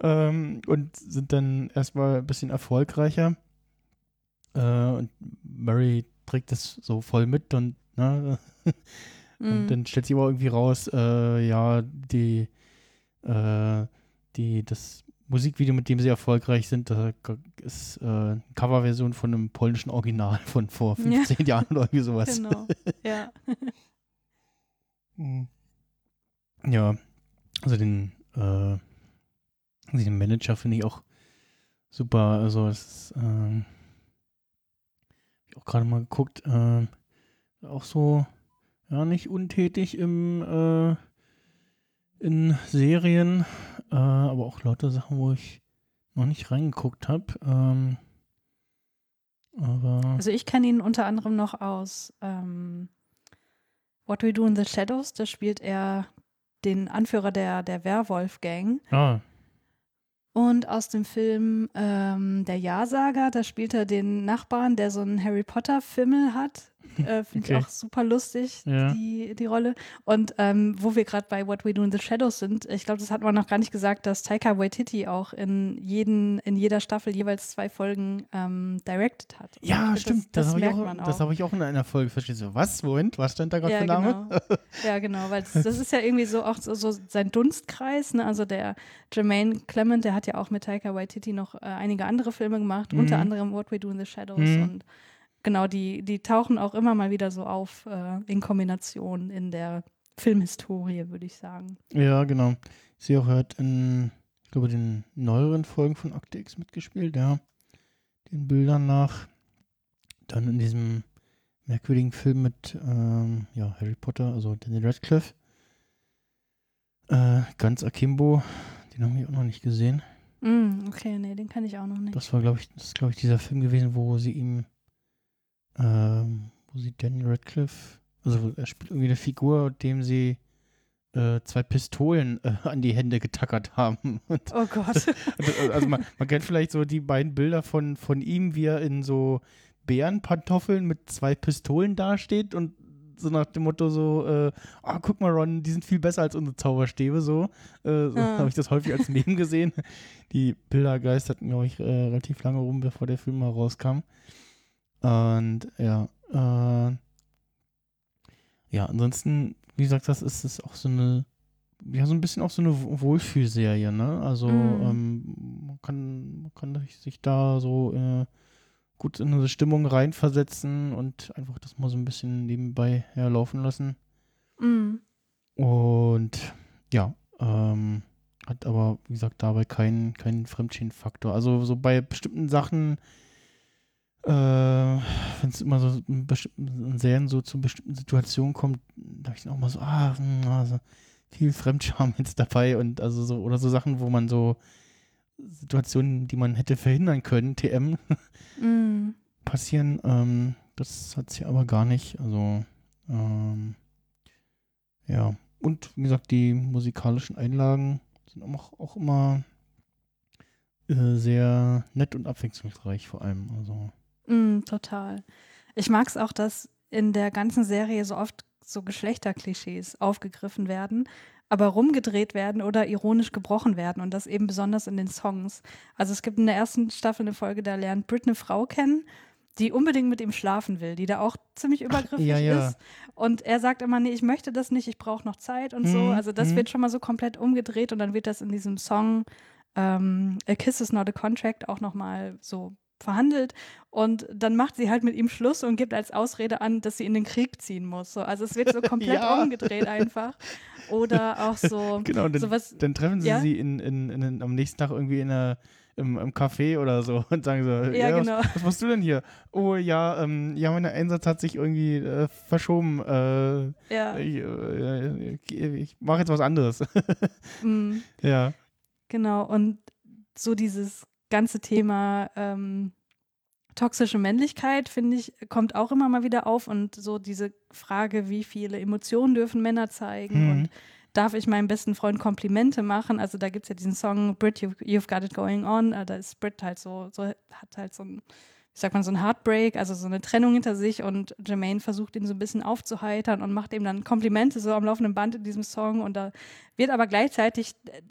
ähm, und sind dann erstmal ein bisschen erfolgreicher. Äh, und Murray trägt das so voll mit und, ne, und Mhm. dann stellt sich aber irgendwie raus, äh, ja, die, äh, die, das Musikvideo, mit dem sie erfolgreich sind, das ist äh, eine Coverversion von einem polnischen Original von vor Ja. 15 Jahren oder irgendwie sowas. Genau. Ja. Mhm. Ja, also den, äh, also den Manager finde ich auch super. Also es ist, hab ich auch gerade mal geguckt, ähm, auch so, ja, nicht untätig im, äh, in Serien, äh, aber auch lauter Sachen, wo ich noch nicht reingeguckt habe. Ähm, Also ich kenne ihn unter anderem noch aus ähm, What We Do in the Shadows. Da spielt er den Anführer der, der Werwolf-Gang. Ah, Und aus dem Film ähm, Der Ja-Sager, da spielt er den Nachbarn, der so einen Harry Potter-Fimmel hat. Äh, Finde Okay. ich auch super lustig, Ja. die, die Rolle. Und ähm, wo wir gerade bei What We Do in the Shadows sind, ich glaube, das hat man noch gar nicht gesagt, dass Taika Waititi auch in, jeden, in jeder Staffel jeweils zwei Folgen ähm, directed hat. Und ja, stimmt. Das, Das, das, habe ich, merkt auch- man auch. das habe ich auch in einer Folge verstehen. So, was? Moment, was stand da gerade ja, für Name? genau. ja, genau, weil das, das ist ja irgendwie so auch so, so sein Dunstkreis. Ne? Also der Jermaine Clement, der hat ja auch mit Taika Waititi noch äh, einige andere Filme gemacht, Mhm. unter anderem What We Do in the Shadows. Mhm. Und genau, die, die tauchen auch immer mal wieder so auf äh, in Kombination in der Filmhistorie, würde ich sagen. Ja, genau. Ich sehe auch, er hat in, ich glaube, den neueren Folgen von Akte X mitgespielt, ja. Den Bildern nach. Dann in diesem merkwürdigen Film mit ähm, ja, Harry Potter, also Daniel Radcliffe. Äh, ganz Akimbo, den haben wir auch noch nicht gesehen. Mm, okay, nee, den kann ich auch noch nicht. Das war, glaube ich, das ist, glaube ich, dieser Film gewesen, wo sie ihm, ähm, wo sie Daniel Radcliffe, also er spielt irgendwie eine Figur, dem sie äh, zwei Pistolen äh, an die Hände getackert haben. Und, oh Gott. also, also man, man kennt vielleicht so die beiden Bilder von, von ihm, wie er in so Bärenpantoffeln mit zwei Pistolen dasteht und so nach dem Motto so, äh, ah, guck mal, Ron, die sind viel besser als unsere Zauberstäbe, so. Äh, so Ah. habe ich das häufig als Meme gesehen. Die Bilder geisterten, glaube ich, äh, relativ lange rum, bevor der Film mal rauskam. Und ja, äh, ja, ansonsten, wie gesagt, das ist, ist auch so eine, ja, so ein bisschen auch so eine Wo- Wohlfühlserie, ne? Also, Mm. ähm, man kann, man kann sich da so äh, gut in eine Stimmung reinversetzen und einfach das mal so ein bisschen nebenbei herlaufen lassen. mm. Und ja, ähm, hat aber, wie gesagt, dabei keinen keinen Fremdschämen-Faktor. Also so bei bestimmten Sachen, äh, wenn es immer so in bestimmten Serien so zu bestimmten Situationen kommt, da habe ich dann auch mal so, ah, hm, also viel Fremdscham jetzt dabei und also so, oder so Sachen, wo man so Situationen, die man hätte verhindern können, TM, Mm. passieren. Ähm, das hat sie aber gar nicht. Also, ähm, ja. Und wie gesagt, die musikalischen Einlagen sind auch, auch immer äh, sehr nett und abwechslungsreich vor allem. Also, Mm, total. Ich mag es auch, dass in der ganzen Serie so oft so Geschlechterklischees aufgegriffen werden, aber rumgedreht werden oder ironisch gebrochen werden und das eben besonders in den Songs. Also es gibt in der ersten Staffel eine Folge, da lernt Brit eine Frau kennen, die unbedingt mit ihm schlafen will, die da auch ziemlich übergriffig ja, ja. ist. Und er sagt immer, nee, ich möchte das nicht, ich brauche noch Zeit und so. Mhm, Also das mhm. wird schon mal so komplett umgedreht und dann wird das in diesem Song ähm, A Kiss is not a Contract auch nochmal so verhandelt und dann macht sie halt mit ihm Schluss und gibt als Ausrede an, dass sie in den Krieg ziehen muss. So, also es wird so komplett Ja. umgedreht einfach. Oder auch so genau, dann, sowas. dann treffen sie ja? sie in, in, in, am nächsten Tag irgendwie in einer, im, im Café oder so und sagen so, Ja, ja, genau. was, was machst du denn hier? Oh ja, ähm, ja, mein Einsatz hat sich irgendwie äh, verschoben. Äh, Ja, ich äh, ich, mache jetzt was anderes. mm, ja. genau. Und so dieses ganze Thema ähm, toxische Männlichkeit, finde ich, kommt auch immer mal wieder auf. Und so diese Frage, wie viele Emotionen dürfen Männer zeigen Mhm. und darf ich meinem besten Freund Komplimente machen? Also da gibt es ja diesen Song Brit, you, You've Got It Going On. Äh, Da ist Brit halt so, so hat halt so ein, wie sagt man, so ein Heartbreak, also so eine Trennung hinter sich und Jermaine versucht ihn so ein bisschen aufzuheitern und macht ihm dann Komplimente so am laufenden Band in diesem Song und da wird aber gleichzeitig äh,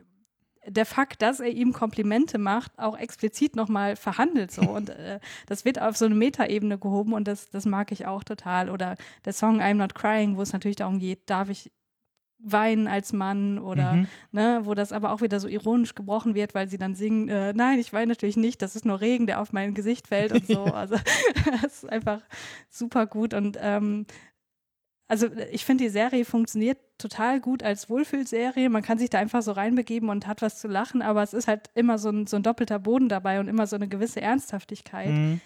der Fakt, dass er ihm Komplimente macht, auch explizit nochmal verhandelt so und äh, das wird auf so eine Metaebene gehoben und das, das mag ich auch total oder der Song I'm Not Crying, wo es natürlich darum geht, darf ich weinen als Mann oder Mhm. ne, wo das aber auch wieder so ironisch gebrochen wird, weil sie dann singen, äh, nein, ich weine natürlich nicht, das ist nur Regen, der auf mein Gesicht fällt und so. Also das ist einfach super gut und ähm, also ich finde, die Serie funktioniert total gut als Wohlfühlserie. Man kann sich da einfach so reinbegeben und hat was zu lachen, aber es ist halt immer so ein, so ein doppelter Boden dabei und immer so eine gewisse Ernsthaftigkeit, Mhm.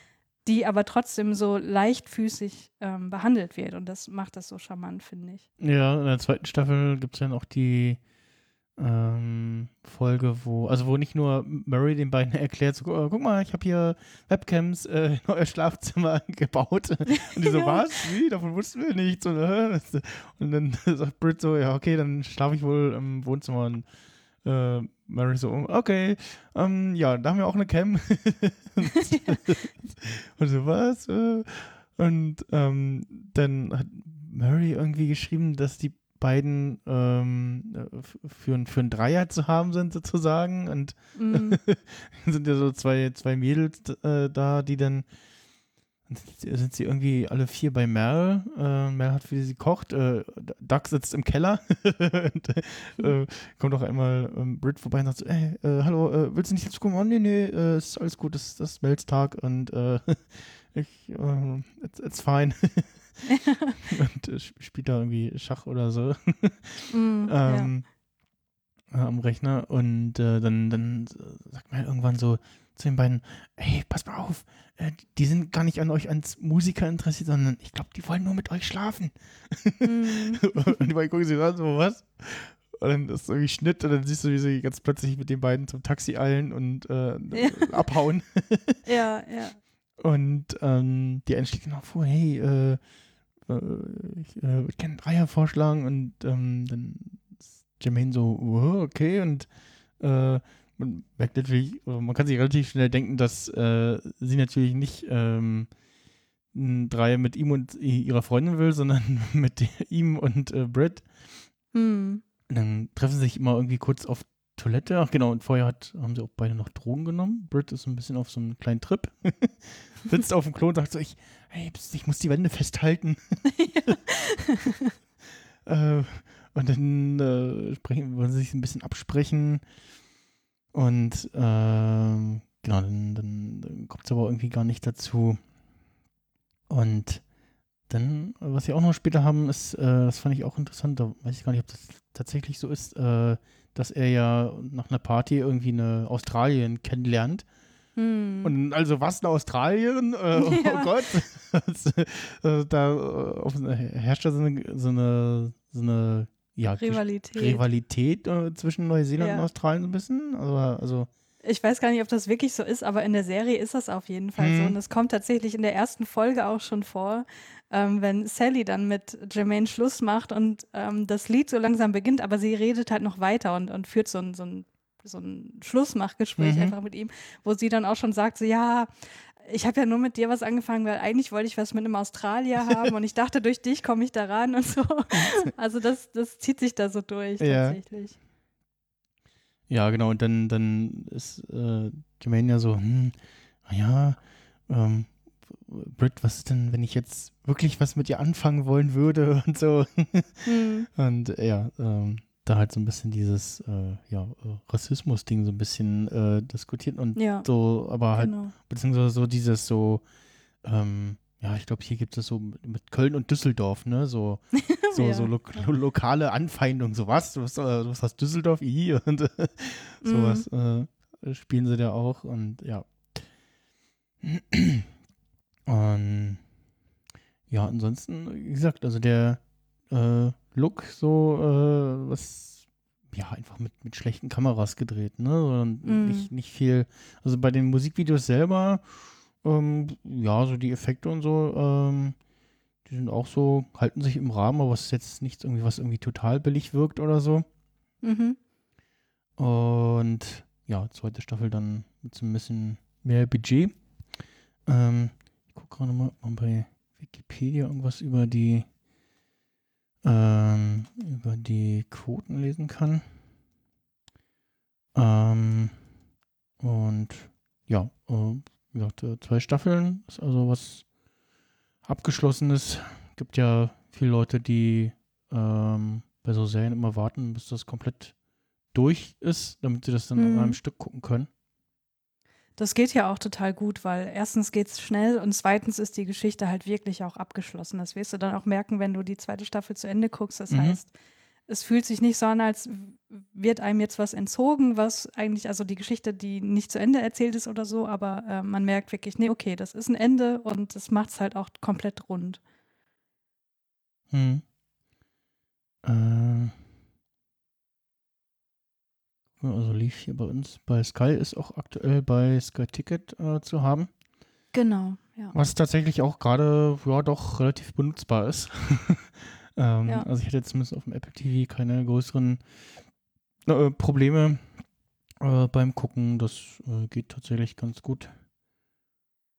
die aber trotzdem so leichtfüßig ähm, behandelt wird. Und das macht das so charmant, finde ich. Ja, in der zweiten Staffel gibt es ja noch die ähm, Folge, wo, also wo nicht nur Murray den beiden erklärt, so, oh, guck mal, ich habe hier Webcams äh, in euer Schlafzimmer gebaut. Und die so, was? Wie? Davon wussten wir nichts. Und, äh, und dann sagt Britt so, ja, okay, dann schlafe ich wohl im Wohnzimmer. Und äh, Murray so, okay, ähm, ja, da haben wir auch eine Cam. und so, was? Äh, und ähm, dann hat Murray irgendwie geschrieben, dass die beiden ähm, für, für ein Dreier zu haben sind sozusagen und mm. sind ja so zwei, zwei Mädels äh, da, die dann sind sie irgendwie alle vier bei Mel. Äh, Mel hat für sie kocht. Äh, Doug sitzt im Keller. und, äh, kommt auch einmal ähm, Brit vorbei und sagt so, ey, äh, hallo, äh, willst du nicht dazu kommen? Oh, nee, nee, äh, ist alles gut, das, das ist Mels Tag und ich, it's, it's fine. und spielt da irgendwie Schach oder so. Mm, ähm, ja. Am Rechner und dann, dann sagt man irgendwann so, zu den beiden, ey, pass mal auf, äh, die sind gar nicht an euch als Musiker interessiert, sondern ich glaube, die wollen nur mit euch schlafen. Mm. und die beiden gucken sich an, so, was? Und dann ist irgendwie Schnitt und dann siehst du, wie sie ganz plötzlich mit den beiden zum Taxi eilen und äh, ja. abhauen. ja, ja. Und ähm, die einschlägt noch vor, hey, äh, äh ich äh, würde gerne einen Dreier vorschlagen und ähm, dann ist Jermaine so, oh, okay, und äh, man merkt natürlich, man kann sich relativ schnell denken, dass äh, sie natürlich nicht ähm, ein Dreier mit ihm und ihrer Freundin will, sondern mit ihm und äh, Britt. Hm. Dann treffen sie sich immer irgendwie kurz auf Toilette. Ach genau, und vorher hat, haben sie auch beide noch Drogen genommen. Britt ist so ein bisschen auf so einem kleinen Trip. Sitzt auf dem Klo und sagt so, ich, hey, ich muss die Wände festhalten. äh, und dann äh, sprechen, wollen sie sich ein bisschen absprechen. Und ähm, genau, dann, dann, dann kommt es aber irgendwie gar nicht dazu. Und dann, was sie auch noch später haben, ist, äh, das fand ich auch interessant, da weiß ich gar nicht, ob das tatsächlich so ist, äh, dass er ja nach einer Party irgendwie eine Australien kennenlernt. Hm. Und also was eine Australien? Äh, oh ja. Oh Gott. Äh, da äh, herrscht da so eine, so eine, so eine ja, Rivalität, Rivalität äh, zwischen Neuseeland ja. und Australien so ein bisschen. Also, also ich weiß gar nicht, ob das wirklich so ist, aber in der Serie ist das auf jeden Fall hm. so. Und es kommt tatsächlich in der ersten Folge auch schon vor, ähm, wenn Sally dann mit Jermaine Schluss macht und ähm, das Lied so langsam beginnt, aber sie redet halt noch weiter und, und führt so ein, so ein so ein Schlussmachgespräch mhm. einfach mit ihm, wo sie dann auch schon sagt, so ja, ich habe ja nur mit dir was angefangen, weil eigentlich wollte ich was mit einem Australier haben und ich dachte, durch dich komme ich da ran und so. Also das, das zieht sich da so durch ja. tatsächlich. Ja, genau. Und dann, dann ist äh, Jermaine ja so, hm, ja, ähm, Britt, was ist denn, wenn ich jetzt wirklich was mit dir anfangen wollen würde und so. Hm. Und ja, ähm, da halt so ein bisschen dieses äh, ja, äh, Rassismus-Ding so ein bisschen äh, diskutiert und ja, so, aber halt, genau. beziehungsweise so dieses so, ähm, ja, ich glaube, hier gibt es so mit Köln und Düsseldorf, ne, so, so, ja. so lo lo lokale Anfeindung, so was, du hast, äh, du Düsseldorf, i und äh, sowas mhm. äh, spielen sie da auch und ja. Und ja, ansonsten, wie gesagt, also der äh, Look, so äh, was ja einfach mit, mit schlechten Kameras gedreht, ne? Und mm. nicht, nicht viel. Also bei den Musikvideos selber, ähm, ja, so die Effekte und so, ähm, die sind auch so, halten sich im Rahmen, aber es ist jetzt nichts irgendwie, was irgendwie total billig wirkt oder so. Mhm. Und ja, zweite Staffel dann mit so ein bisschen mehr Budget. Ähm, ich gucke gerade mal, ob man bei Wikipedia irgendwas über die ähm, über die Quoten lesen kann. Ähm, und ja, äh, wie gesagt, äh, zwei Staffeln ist also was abgeschlossenes. Gibt ja viele Leute, die ähm, bei so Serien immer warten, bis das komplett durch ist, damit sie das dann mhm. an einem Stück gucken können. Das geht ja auch total gut, weil erstens geht es schnell und zweitens ist die Geschichte halt wirklich auch abgeschlossen. Das wirst du dann auch merken, wenn du die zweite Staffel zu Ende guckst. Das mhm. heißt, es fühlt sich nicht so an, als wird einem jetzt was entzogen, was eigentlich, also die Geschichte, die nicht zu Ende erzählt ist oder so, aber äh, man merkt wirklich, nee, okay, das ist ein Ende und das macht es halt auch komplett rund. Hm. Äh. Also lief hier bei uns bei Sky, ist auch aktuell bei Sky Ticket äh, zu haben. Genau, ja. Was tatsächlich auch gerade ja doch relativ benutzbar ist. ähm, Ja. Also ich hatte jetzt zumindest auf dem Apple TV keine größeren äh, Probleme äh, beim Gucken. Das äh, geht tatsächlich ganz gut.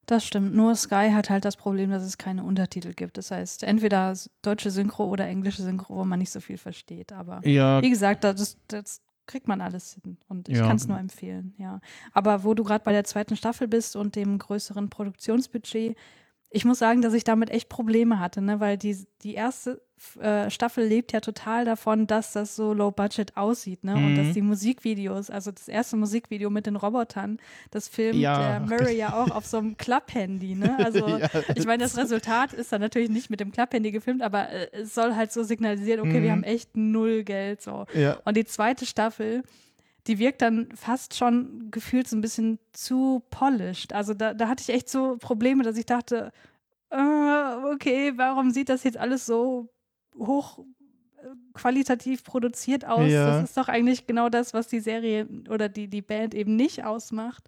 Das stimmt. Nur Sky hat halt das Problem, dass es keine Untertitel gibt. Das heißt, entweder deutsche Synchro oder englische Synchro, wo man nicht so viel versteht. Aber Ja, wie gesagt, das, das kriegt man alles hin. Und ich Ja. kann es nur empfehlen, ja. Aber wo du gerade bei der zweiten Staffel bist und dem größeren Produktionsbudget, ich muss sagen, dass ich damit echt Probleme hatte, ne? weil die, die erste äh, Staffel lebt ja total davon, dass das so low budget aussieht, ne? Und Mhm. dass die Musikvideos, also das erste Musikvideo mit den Robotern, das filmt Ja, der Murray ja auch auf so einem Klapphandy, ne? Also Ja, ich meine, das Resultat ist dann natürlich nicht mit dem Klapphandy gefilmt, aber äh, es soll halt so signalisieren, okay, wir Mhm. haben echt null Geld so. ja, Und die zweite Staffel, die wirkt dann fast schon gefühlt so ein bisschen zu polished. Also da, da hatte ich echt so Probleme, dass ich dachte, äh, okay, warum sieht das jetzt alles so hoch äh, qualitativ produziert aus? Ja. Das ist doch eigentlich genau das, was die Serie oder die, die Band eben nicht ausmacht.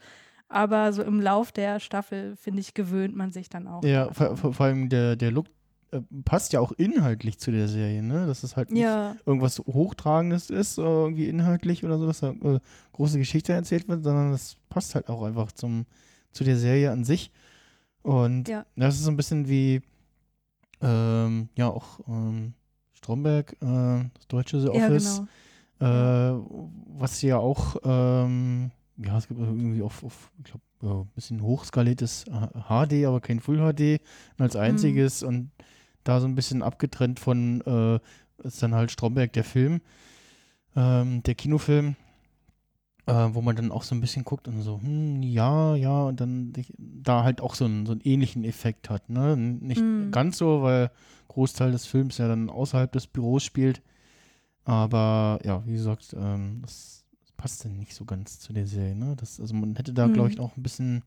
Aber so im Lauf der Staffel, finde ich, gewöhnt man sich dann auch. ja vor, vor allem der, der Look äh, passt ja auch inhaltlich zu der Serie, ne? Dass es halt nicht ja, irgendwas Hochtragendes ist, äh, irgendwie inhaltlich oder so, dass da äh, große Geschichte erzählt wird, sondern das passt halt auch einfach zum, zu der Serie an sich. Und Ja. das ist so ein bisschen wie, ähm, ja, auch ähm, Stromberg, äh, das deutsche The ja, Office, genau. äh, was ja auch, ähm, ja, es gibt irgendwie auf, auf ich glaube, ja, ein bisschen hochskaliertes HD, aber kein Full HD als einziges und da so ein bisschen abgetrennt von, äh, ist dann halt Stromberg der Film, ähm, der Kinofilm, äh, wo man dann auch so ein bisschen guckt und so, hm, ja, ja, und dann da halt auch so einen, so einen ähnlichen Effekt hat, ne? Nicht Mhm. ganz so, weil Großteil des Films ja dann außerhalb des Büros spielt, aber ja, wie gesagt, ähm, das, das passt dann nicht so ganz zu der Serie, ne? Das, also man hätte da, glaube ich, Mhm. auch ein bisschen,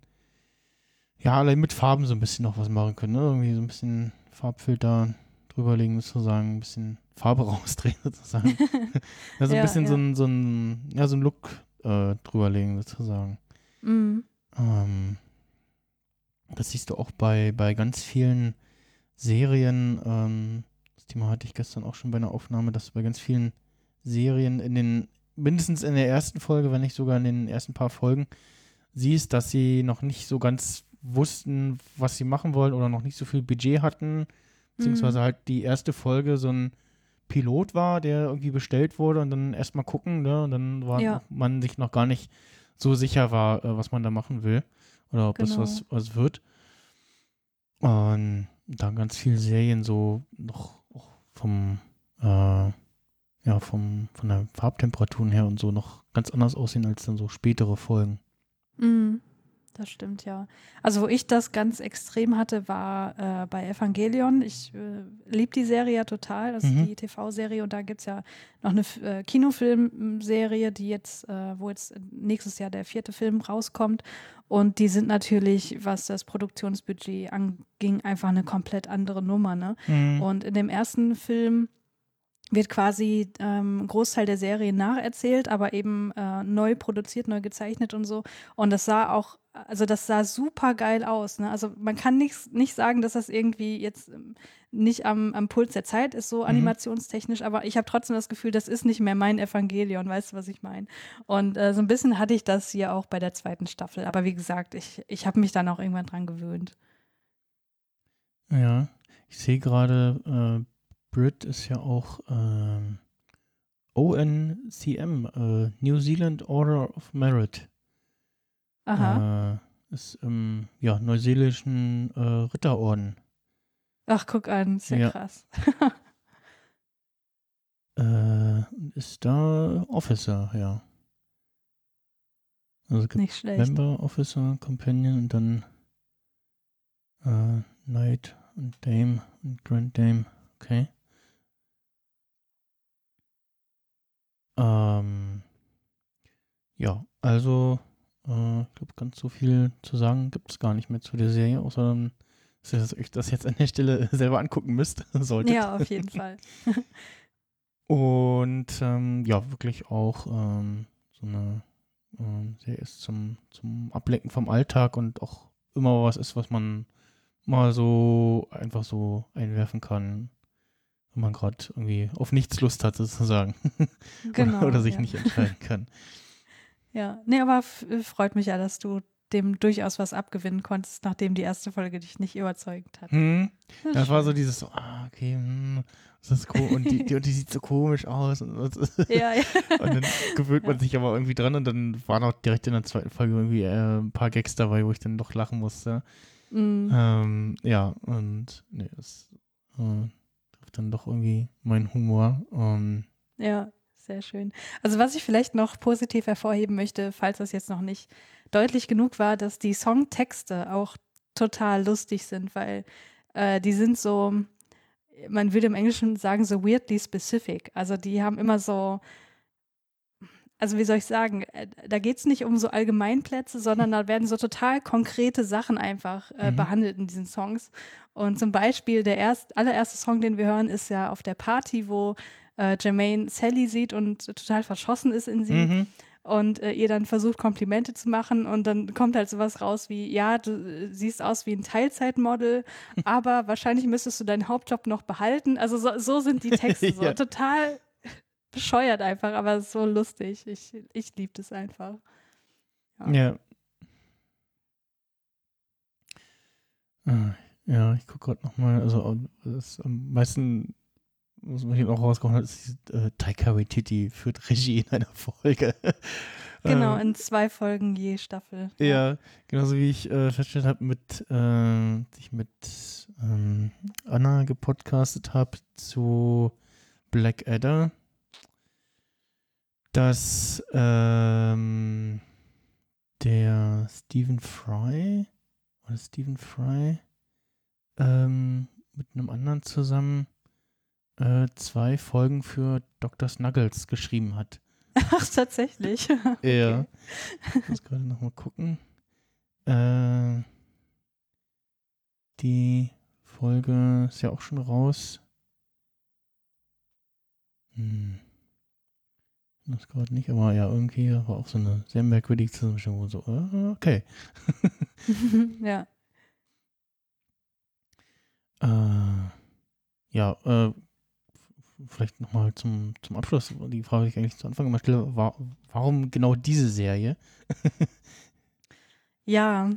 ja, allein mit Farben so ein bisschen noch was machen können, ne? Irgendwie so ein bisschen Farbfilter drüberlegen sozusagen, ein bisschen Farbe rausdrehen sozusagen. also ein Ja, bisschen so ja. ein, so ein, ja, so ein Look äh, drüberlegen sozusagen. Mhm. Ähm, das siehst du auch bei, bei ganz vielen Serien. Ähm, das Thema hatte ich gestern auch schon bei einer Aufnahme, dass du bei ganz vielen Serien in den, mindestens in der ersten Folge, wenn nicht sogar in den ersten paar Folgen, siehst, dass sie noch nicht so ganz wussten, was sie machen wollen oder noch nicht so viel Budget hatten, beziehungsweise Mhm. halt die erste Folge so ein Pilot war, der irgendwie bestellt wurde und dann erstmal gucken, ne? Und dann war Ja. man sich noch gar nicht so sicher war, äh, was man da machen will oder ob das Genau. was, was wird. Und da ganz viele Serien so noch vom äh, ja, vom, von der Farbtemperatur her und so noch ganz anders aussehen als dann so spätere Folgen. Mhm. Das stimmt, ja. Also wo ich das ganz extrem hatte, war äh, bei Evangelion. Ich äh, liebe die Serie ja total, das Mhm. ist die TV-Serie und da gibt es ja noch eine äh, Kinofilmserie, die jetzt, äh, wo jetzt nächstes Jahr der vierte Film rauskommt. Und die sind natürlich, was das Produktionsbudget anging, einfach eine komplett andere Nummer, ne? Mhm. Und in dem ersten Film wird quasi ähm, ein Großteil der Serie nacherzählt, aber eben äh, neu produziert, neu gezeichnet und so. Und das sah auch, also das sah super geil aus. Ne? Also man kann nicht, nicht sagen, dass das irgendwie jetzt ähm, nicht am, am Puls der Zeit ist, so animationstechnisch, aber ich habe trotzdem das Gefühl, das ist nicht mehr mein Evangelion, weißt du, was ich meine? Und äh, so ein bisschen hatte ich das hier auch bei der zweiten Staffel. Aber wie gesagt, ich, ich habe mich dann auch irgendwann dran gewöhnt. Ja, ich sehe gerade, äh, Brit ist ja auch ähm, ONCM, äh, New Zealand Order of Merit. Aha. Äh, ist im ja, neuseelischen äh, Ritterorden. Ach, guck an, ist ja, ja. krass. Äh, ist da Officer, ja. Also gibt nicht schlecht. Member, Officer, Companion und dann äh, Knight und Dame und Grand Dame. Okay. Ähm, ja, also äh, ich glaube, ganz so viel zu sagen gibt es gar nicht mehr zu der Serie, außer dass ihr euch das jetzt an der Stelle selber angucken müsst, solltet. Ja, auf jeden Fall. Und ähm, ja, wirklich auch ähm, so eine ähm, Serie ist zum, zum Ablenken vom Alltag und auch immer was ist, was man mal so einfach so einwerfen kann, wenn man gerade irgendwie auf nichts Lust hat, sozusagen. Genau. oder, oder sich ja. nicht entscheiden kann. Ja, nee, aber f- freut mich ja, dass du dem durchaus was abgewinnen konntest, nachdem die erste Folge dich nicht überzeugt hat. Hm, Ja, das war so dieses, so, ah, okay, hm, das ist cool. Und die, die, und die sieht so komisch aus. Und, Ja, ja. und dann gewöhnt man Ja. sich aber irgendwie dran und dann waren auch direkt in der zweiten Folge irgendwie äh, ein paar Gags dabei, wo ich dann doch lachen musste. Mm, Ähm, ja, und nee, das äh, trifft dann doch irgendwie meinen Humor. Ähm, ja, sehr schön. Also was ich vielleicht noch positiv hervorheben möchte, falls das jetzt noch nicht deutlich genug war, dass die Songtexte auch total lustig sind, weil äh, die sind so, man würde im Englischen sagen, so weirdly specific. Also die haben immer so, also wie soll ich sagen, äh, da geht es nicht um so Allgemeinplätze, sondern da werden so total konkrete Sachen einfach äh, Mhm. behandelt in diesen Songs. Und zum Beispiel der erst, allererste Song, den wir hören, ist ja auf der Party, wo äh, Jermaine Sally sieht und total verschossen ist in sie mhm. und äh, ihr dann versucht, Komplimente zu machen und dann kommt halt sowas raus wie, ja, du äh, siehst aus wie ein Teilzeitmodel, aber wahrscheinlich müsstest du deinen Hauptjob noch behalten. Also so, so sind die Texte so Ja. total bescheuert einfach, aber so lustig. Ich, ich liebe das einfach. Ja. Ja. Ah, Ja, ich gucke gerade nochmal, also äh, das am meisten, was man hier auch rausgehauen hat, ist äh, Taika Waititi führt Regie in einer Folge. Genau, Ähm, in zwei Folgen je Staffel. Ja, genauso wie ich äh, festgestellt habe, mit, äh, ich mit ähm, Anna gepodcastet habe zu Black Adder, dass ähm, der Stephen Fry oder Stephen Fry ähm, mit einem anderen zusammen äh, zwei Folgen für Dr. Snuggles geschrieben hat. Ach, tatsächlich. Ja. Ich muss gerade nochmal gucken. Äh, die Folge ist ja auch schon raus. Hm. Das gerade nicht, aber ja, irgendwie war auch so eine sehr merkwürdige Zusammenstellung. wo So, äh, okay. ja. Äh, ja, äh, vielleicht nochmal zum, zum Abschluss. Die Frage, die ich eigentlich zu Anfang immer stelle, war, warum genau diese Serie? Ja,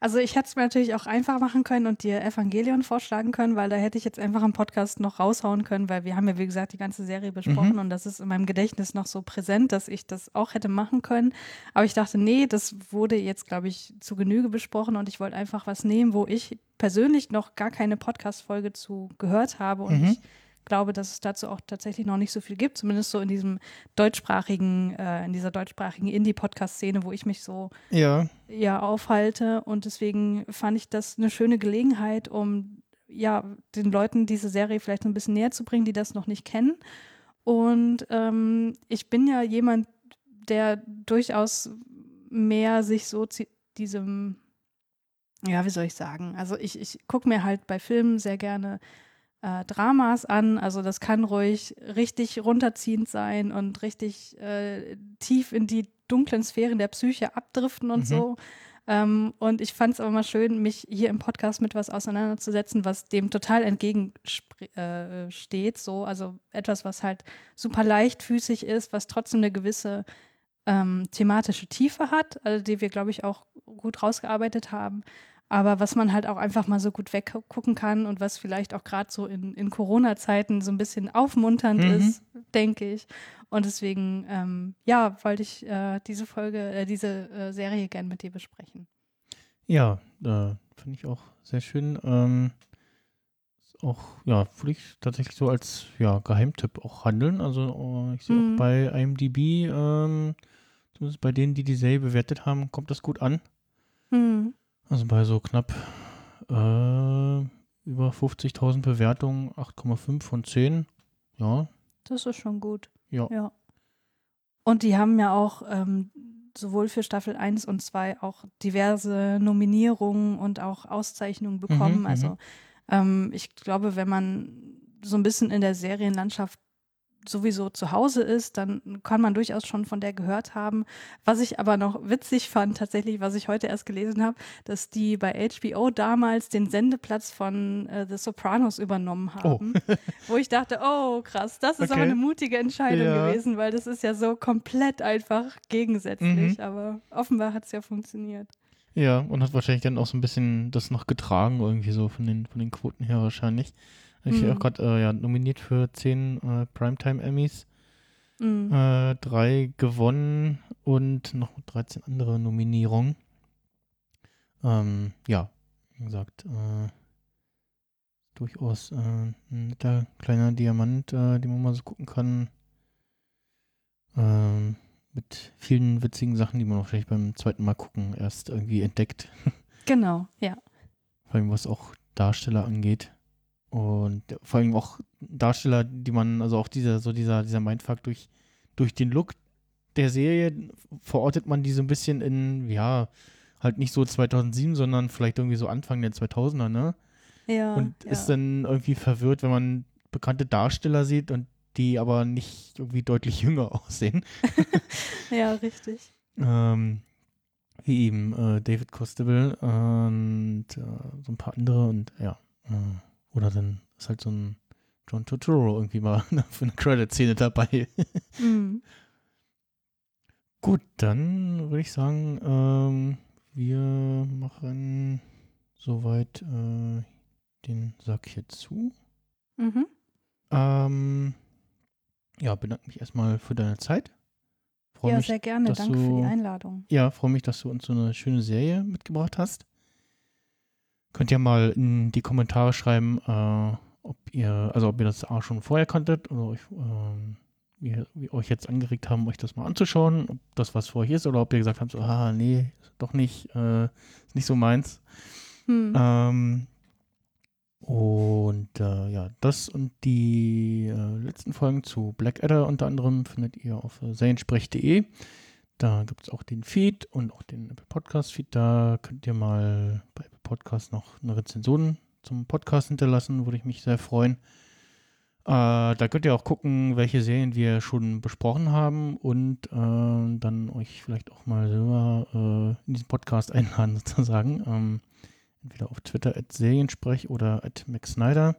also ich hätte es mir natürlich auch einfach machen können und dir Evangelion vorschlagen können, weil da hätte ich jetzt einfach im Podcast noch raushauen können, weil wir haben ja, wie gesagt, die ganze Serie besprochen Mhm. und das ist in meinem Gedächtnis noch so präsent, dass ich das auch hätte machen können. Aber ich dachte, nee, das wurde jetzt, glaube ich, zu Genüge besprochen und ich wollte einfach was nehmen, wo ich persönlich noch gar keine Podcast-Folge zu gehört habe und Mhm. ich glaube, dass es dazu auch tatsächlich noch nicht so viel gibt, zumindest so in diesem deutschsprachigen, äh, in dieser deutschsprachigen Indie-Podcast-Szene, wo ich mich so Ja. ja aufhalte und deswegen fand ich das eine schöne Gelegenheit, um ja den Leuten diese Serie vielleicht ein bisschen näher zu bringen, die das noch nicht kennen. Und ähm, ich bin ja jemand, der durchaus mehr sich so diesem, ja, wie soll ich sagen, also ich, ich gucke mir halt bei Filmen sehr gerne äh, Dramas an. Also das kann ruhig richtig runterziehend sein und richtig äh, tief in die dunklen Sphären der Psyche abdriften und Mhm. so. Ähm, und ich fand es aber mal schön, mich hier im Podcast mit was auseinanderzusetzen, was dem total entgegensteht. Äh, so, also etwas, was halt super leichtfüßig ist, was trotzdem eine gewisse ähm, thematische Tiefe hat, also die wir, glaube ich, auch gut rausgearbeitet haben. Aber was man halt auch einfach mal so gut weggucken kann und was vielleicht auch gerade so in, in Corona-Zeiten so ein bisschen aufmunternd Mhm. ist, denke ich. Und deswegen, ähm, ja, wollte ich äh, diese Folge, äh, diese äh, Serie gern mit dir besprechen. Ja, finde ich auch sehr schön. Ähm, auch, ja, würde ich tatsächlich so als ja, Geheimtipp auch handeln. Also äh, ich sehe Mhm. auch bei IMDb, ähm, zumindest bei denen, die die Serie bewertet haben, kommt das gut an. Hm. Also bei so knapp äh, über 50.000 Bewertungen, 8,5 von 10. Ja, Das ist schon gut. Ja. ja. Und die haben ja auch ähm, sowohl für Staffel 1 und 2 auch diverse Nominierungen und auch Auszeichnungen bekommen. Mhm, also ähm, ich glaube, wenn man so ein bisschen in der Serienlandschaft sowieso zu Hause ist, dann kann man durchaus schon von der gehört haben. Was ich aber noch witzig fand, tatsächlich, was ich heute erst gelesen habe, dass die bei HBO damals den Sendeplatz von äh, The Sopranos übernommen Oh. haben. Wo ich dachte, oh krass, das ist aber Okay. eine mutige Entscheidung Ja. gewesen, weil das ist ja so komplett einfach gegensätzlich. Aber offenbar hat es ja funktioniert. Ja, und hat wahrscheinlich dann auch so ein bisschen das noch getragen, irgendwie so von den, von den Quoten her wahrscheinlich. Ich Mhm. auch gerade äh, ja, nominiert für zehn äh, Primetime Emmys, Mhm. äh, drei gewonnen und noch 13 andere Nominierungen. Ähm, ja, wie gesagt, äh, durchaus äh, ein netter kleiner Diamant, äh, den man mal so gucken kann. Ähm, mit vielen witzigen Sachen, die man wahrscheinlich beim zweiten Mal gucken erst irgendwie entdeckt. Genau, ja. Vor allem was auch Darsteller angeht. Und vor allem auch Darsteller, die man, also auch dieser, so dieser, dieser Mindfuck durch, durch den Look der Serie verortet man die so ein bisschen in, ja, halt nicht so 2007, sondern vielleicht irgendwie so Anfang der 2000er, ne? Ja, Und ja. ist dann irgendwie verwirrt, wenn man bekannte Darsteller sieht und die aber nicht irgendwie deutlich jünger aussehen. ja, richtig. Ähm, wie eben äh, David Costable und äh, so ein paar andere und ja. Äh, oder dann ist halt so ein John Turturro irgendwie mal für eine Credit-Szene dabei. Mhm. Gut, dann würde ich sagen, ähm, wir machen soweit äh, den Sack hier zu. Mhm. Ähm, ja, bedanke mich erstmal für deine Zeit. Freue Ja, mich, sehr gerne. Danke für du- die Einladung. Ja, freue mich, dass du uns so eine schöne Serie mitgebracht hast. Könnt ihr mal in die Kommentare schreiben, äh, ob ihr, also ob ihr das A schon vorher kanntet oder euch, ähm, wir, wir euch jetzt angeregt haben, euch das mal anzuschauen, ob das was für euch ist oder ob ihr gesagt habt, so, ah, nee, doch nicht, äh, ist nicht so meins. Hm. Ähm, und äh, ja, das und die äh, letzten Folgen zu Blackadder unter anderem findet ihr auf äh, seriensprech.de. Da gibt es auch den Feed und auch den Apple Podcast Feed. Da könnt ihr mal bei Podcast noch eine Rezension zum Podcast hinterlassen, würde ich mich sehr freuen. Äh, da könnt ihr auch gucken, welche Serien wir schon besprochen haben und äh, dann euch vielleicht auch mal selber äh, in diesen Podcast einladen sozusagen. Ähm, entweder auf Twitter at Seriensprech oder at Max Snyder.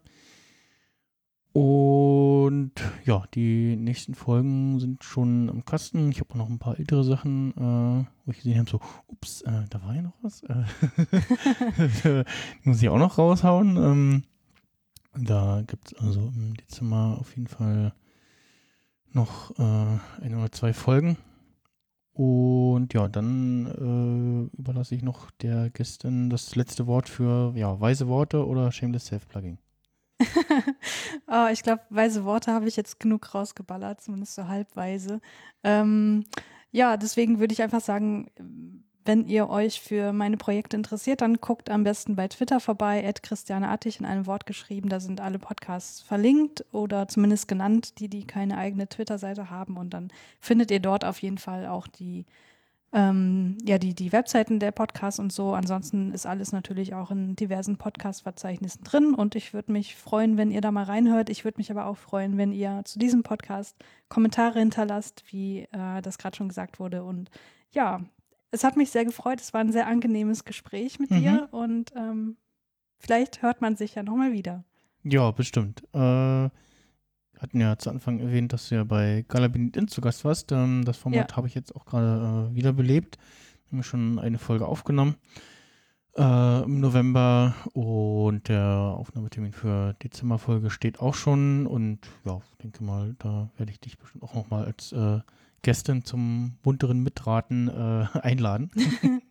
Und ja, die nächsten Folgen sind schon im Kasten. Ich habe noch ein paar ältere Sachen, äh, wo ich gesehen habe, so, ups, äh, da war ja noch was. Äh, muss ich auch noch raushauen. Ähm, da gibt es also im Dezember auf jeden Fall noch äh, ein oder zwei Folgen. Und ja, dann äh, überlasse ich noch der Gästin das letzte Wort für ja, weise Worte oder Shameless Self-Plugging. oh, ich glaube, weise Worte habe ich jetzt genug rausgeballert, zumindest so halbweise. Ähm, ja, deswegen würde ich einfach sagen, wenn ihr euch für meine Projekte interessiert, dann guckt am besten bei Twitter vorbei, at Christiane Attig in einem Wort geschrieben. Da sind alle Podcasts verlinkt oder zumindest genannt, die, die keine eigene Twitter-Seite haben. Und dann findet ihr dort auf jeden Fall auch die, ähm, ja, die, die Webseiten der Podcasts und so. Ansonsten ist alles natürlich auch in diversen Podcast-Verzeichnissen drin. Und ich würde mich freuen, wenn ihr da mal reinhört. Ich würde mich aber auch freuen, wenn ihr zu diesem Podcast Kommentare hinterlasst, wie äh, das gerade schon gesagt wurde. Und ja, es hat mich sehr gefreut. Es war ein sehr angenehmes Gespräch mit Mhm. dir und ähm, vielleicht hört man sich ja nochmal wieder. Ja, bestimmt. Äh, hatten ja zu Anfang erwähnt, dass du ja bei Galabinit In zu Gast warst. Ähm, das Format habe ich jetzt auch gerade äh, wiederbelebt. Haben wir schon eine Folge aufgenommen äh, im November und der Aufnahmetermin für Dezemberfolge steht auch schon und ja, ich denke mal, da werde ich dich bestimmt auch nochmal als äh, Gästin zum munteren Mitraten äh, einladen.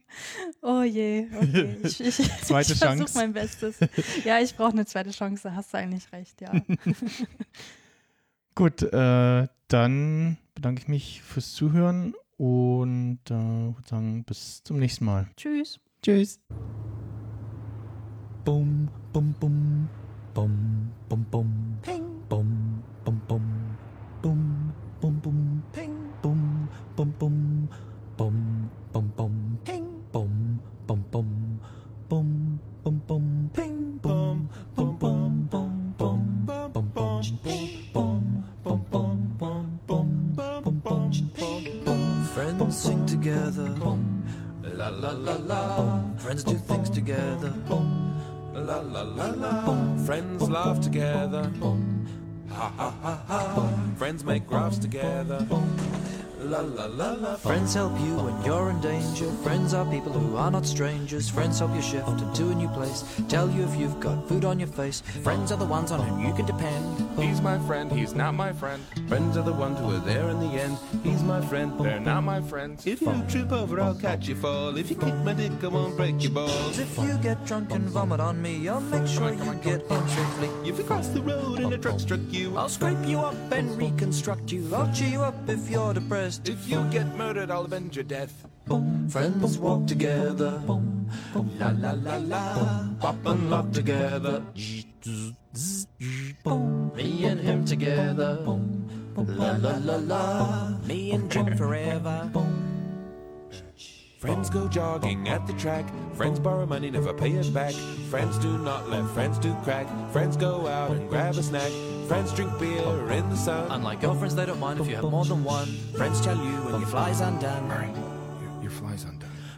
Oh je, okay. Ich, ich, Zweite ich Chance. versuche mein Bestes. Ja, ich brauche eine zweite Chance, hast du eigentlich recht, ja. Gut, äh, dann bedanke ich mich fürs Zuhören und äh, würde sagen, bis zum nächsten Mal. Tschüss. Tschüss. Bum, bum, bum, bum, bum, bum, ping, bum, bum, bum, bum, La la la. Friends do things together. La la la la. Friends laugh together. Ha ha ha ha. Friends make graphs together. La la la. Friends help you when you're in danger. Friends are people who are not strangers. Friends help you shift into a new place. Tell you if you've got food on your face. Friends are the ones on whom you can depend. He's my friend, he's not my friend. Friends are the ones who are there in the end. He's my friend, they're not my friends. If you trip over, I'll catch you fall. If you kick my dick, I won't break your balls. If you get drunk and vomit on me, I'll make sure you get home safely. If you cross the road and a truck struck you, I'll scrape you up and reconstruct you. I'll cheer you up if you're depressed. If you get murdered, I'll avenge your death. Friends walk together. La la la la. Pop and lock together. Me and him together. La la la la. Me and Jim forever. Friends go jogging at the track. Friends borrow money, never pay it back. Friends do not let friends do crack. Friends go out and grab a snack. Friends drink beer in the sun. Unlike girlfriends, they don't mind if you have more than one. Friends tell you when your fly's undone. Your, your fly's undone.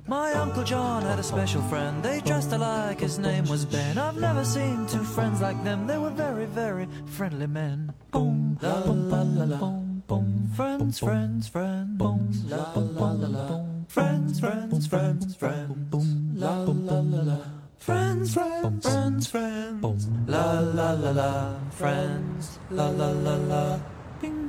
My Uncle John had a special friend. They dressed alike, his name was Ben. I've never seen two friends like them. They were very, very friendly men. Boom, la la la la. Boom, friends, friends, friends. Boom, la la la la. Friends, friends, friends, friends. Boom, la la la la. Friends, friends, friends, friends. La la la la. Friends, la la la la. Bing.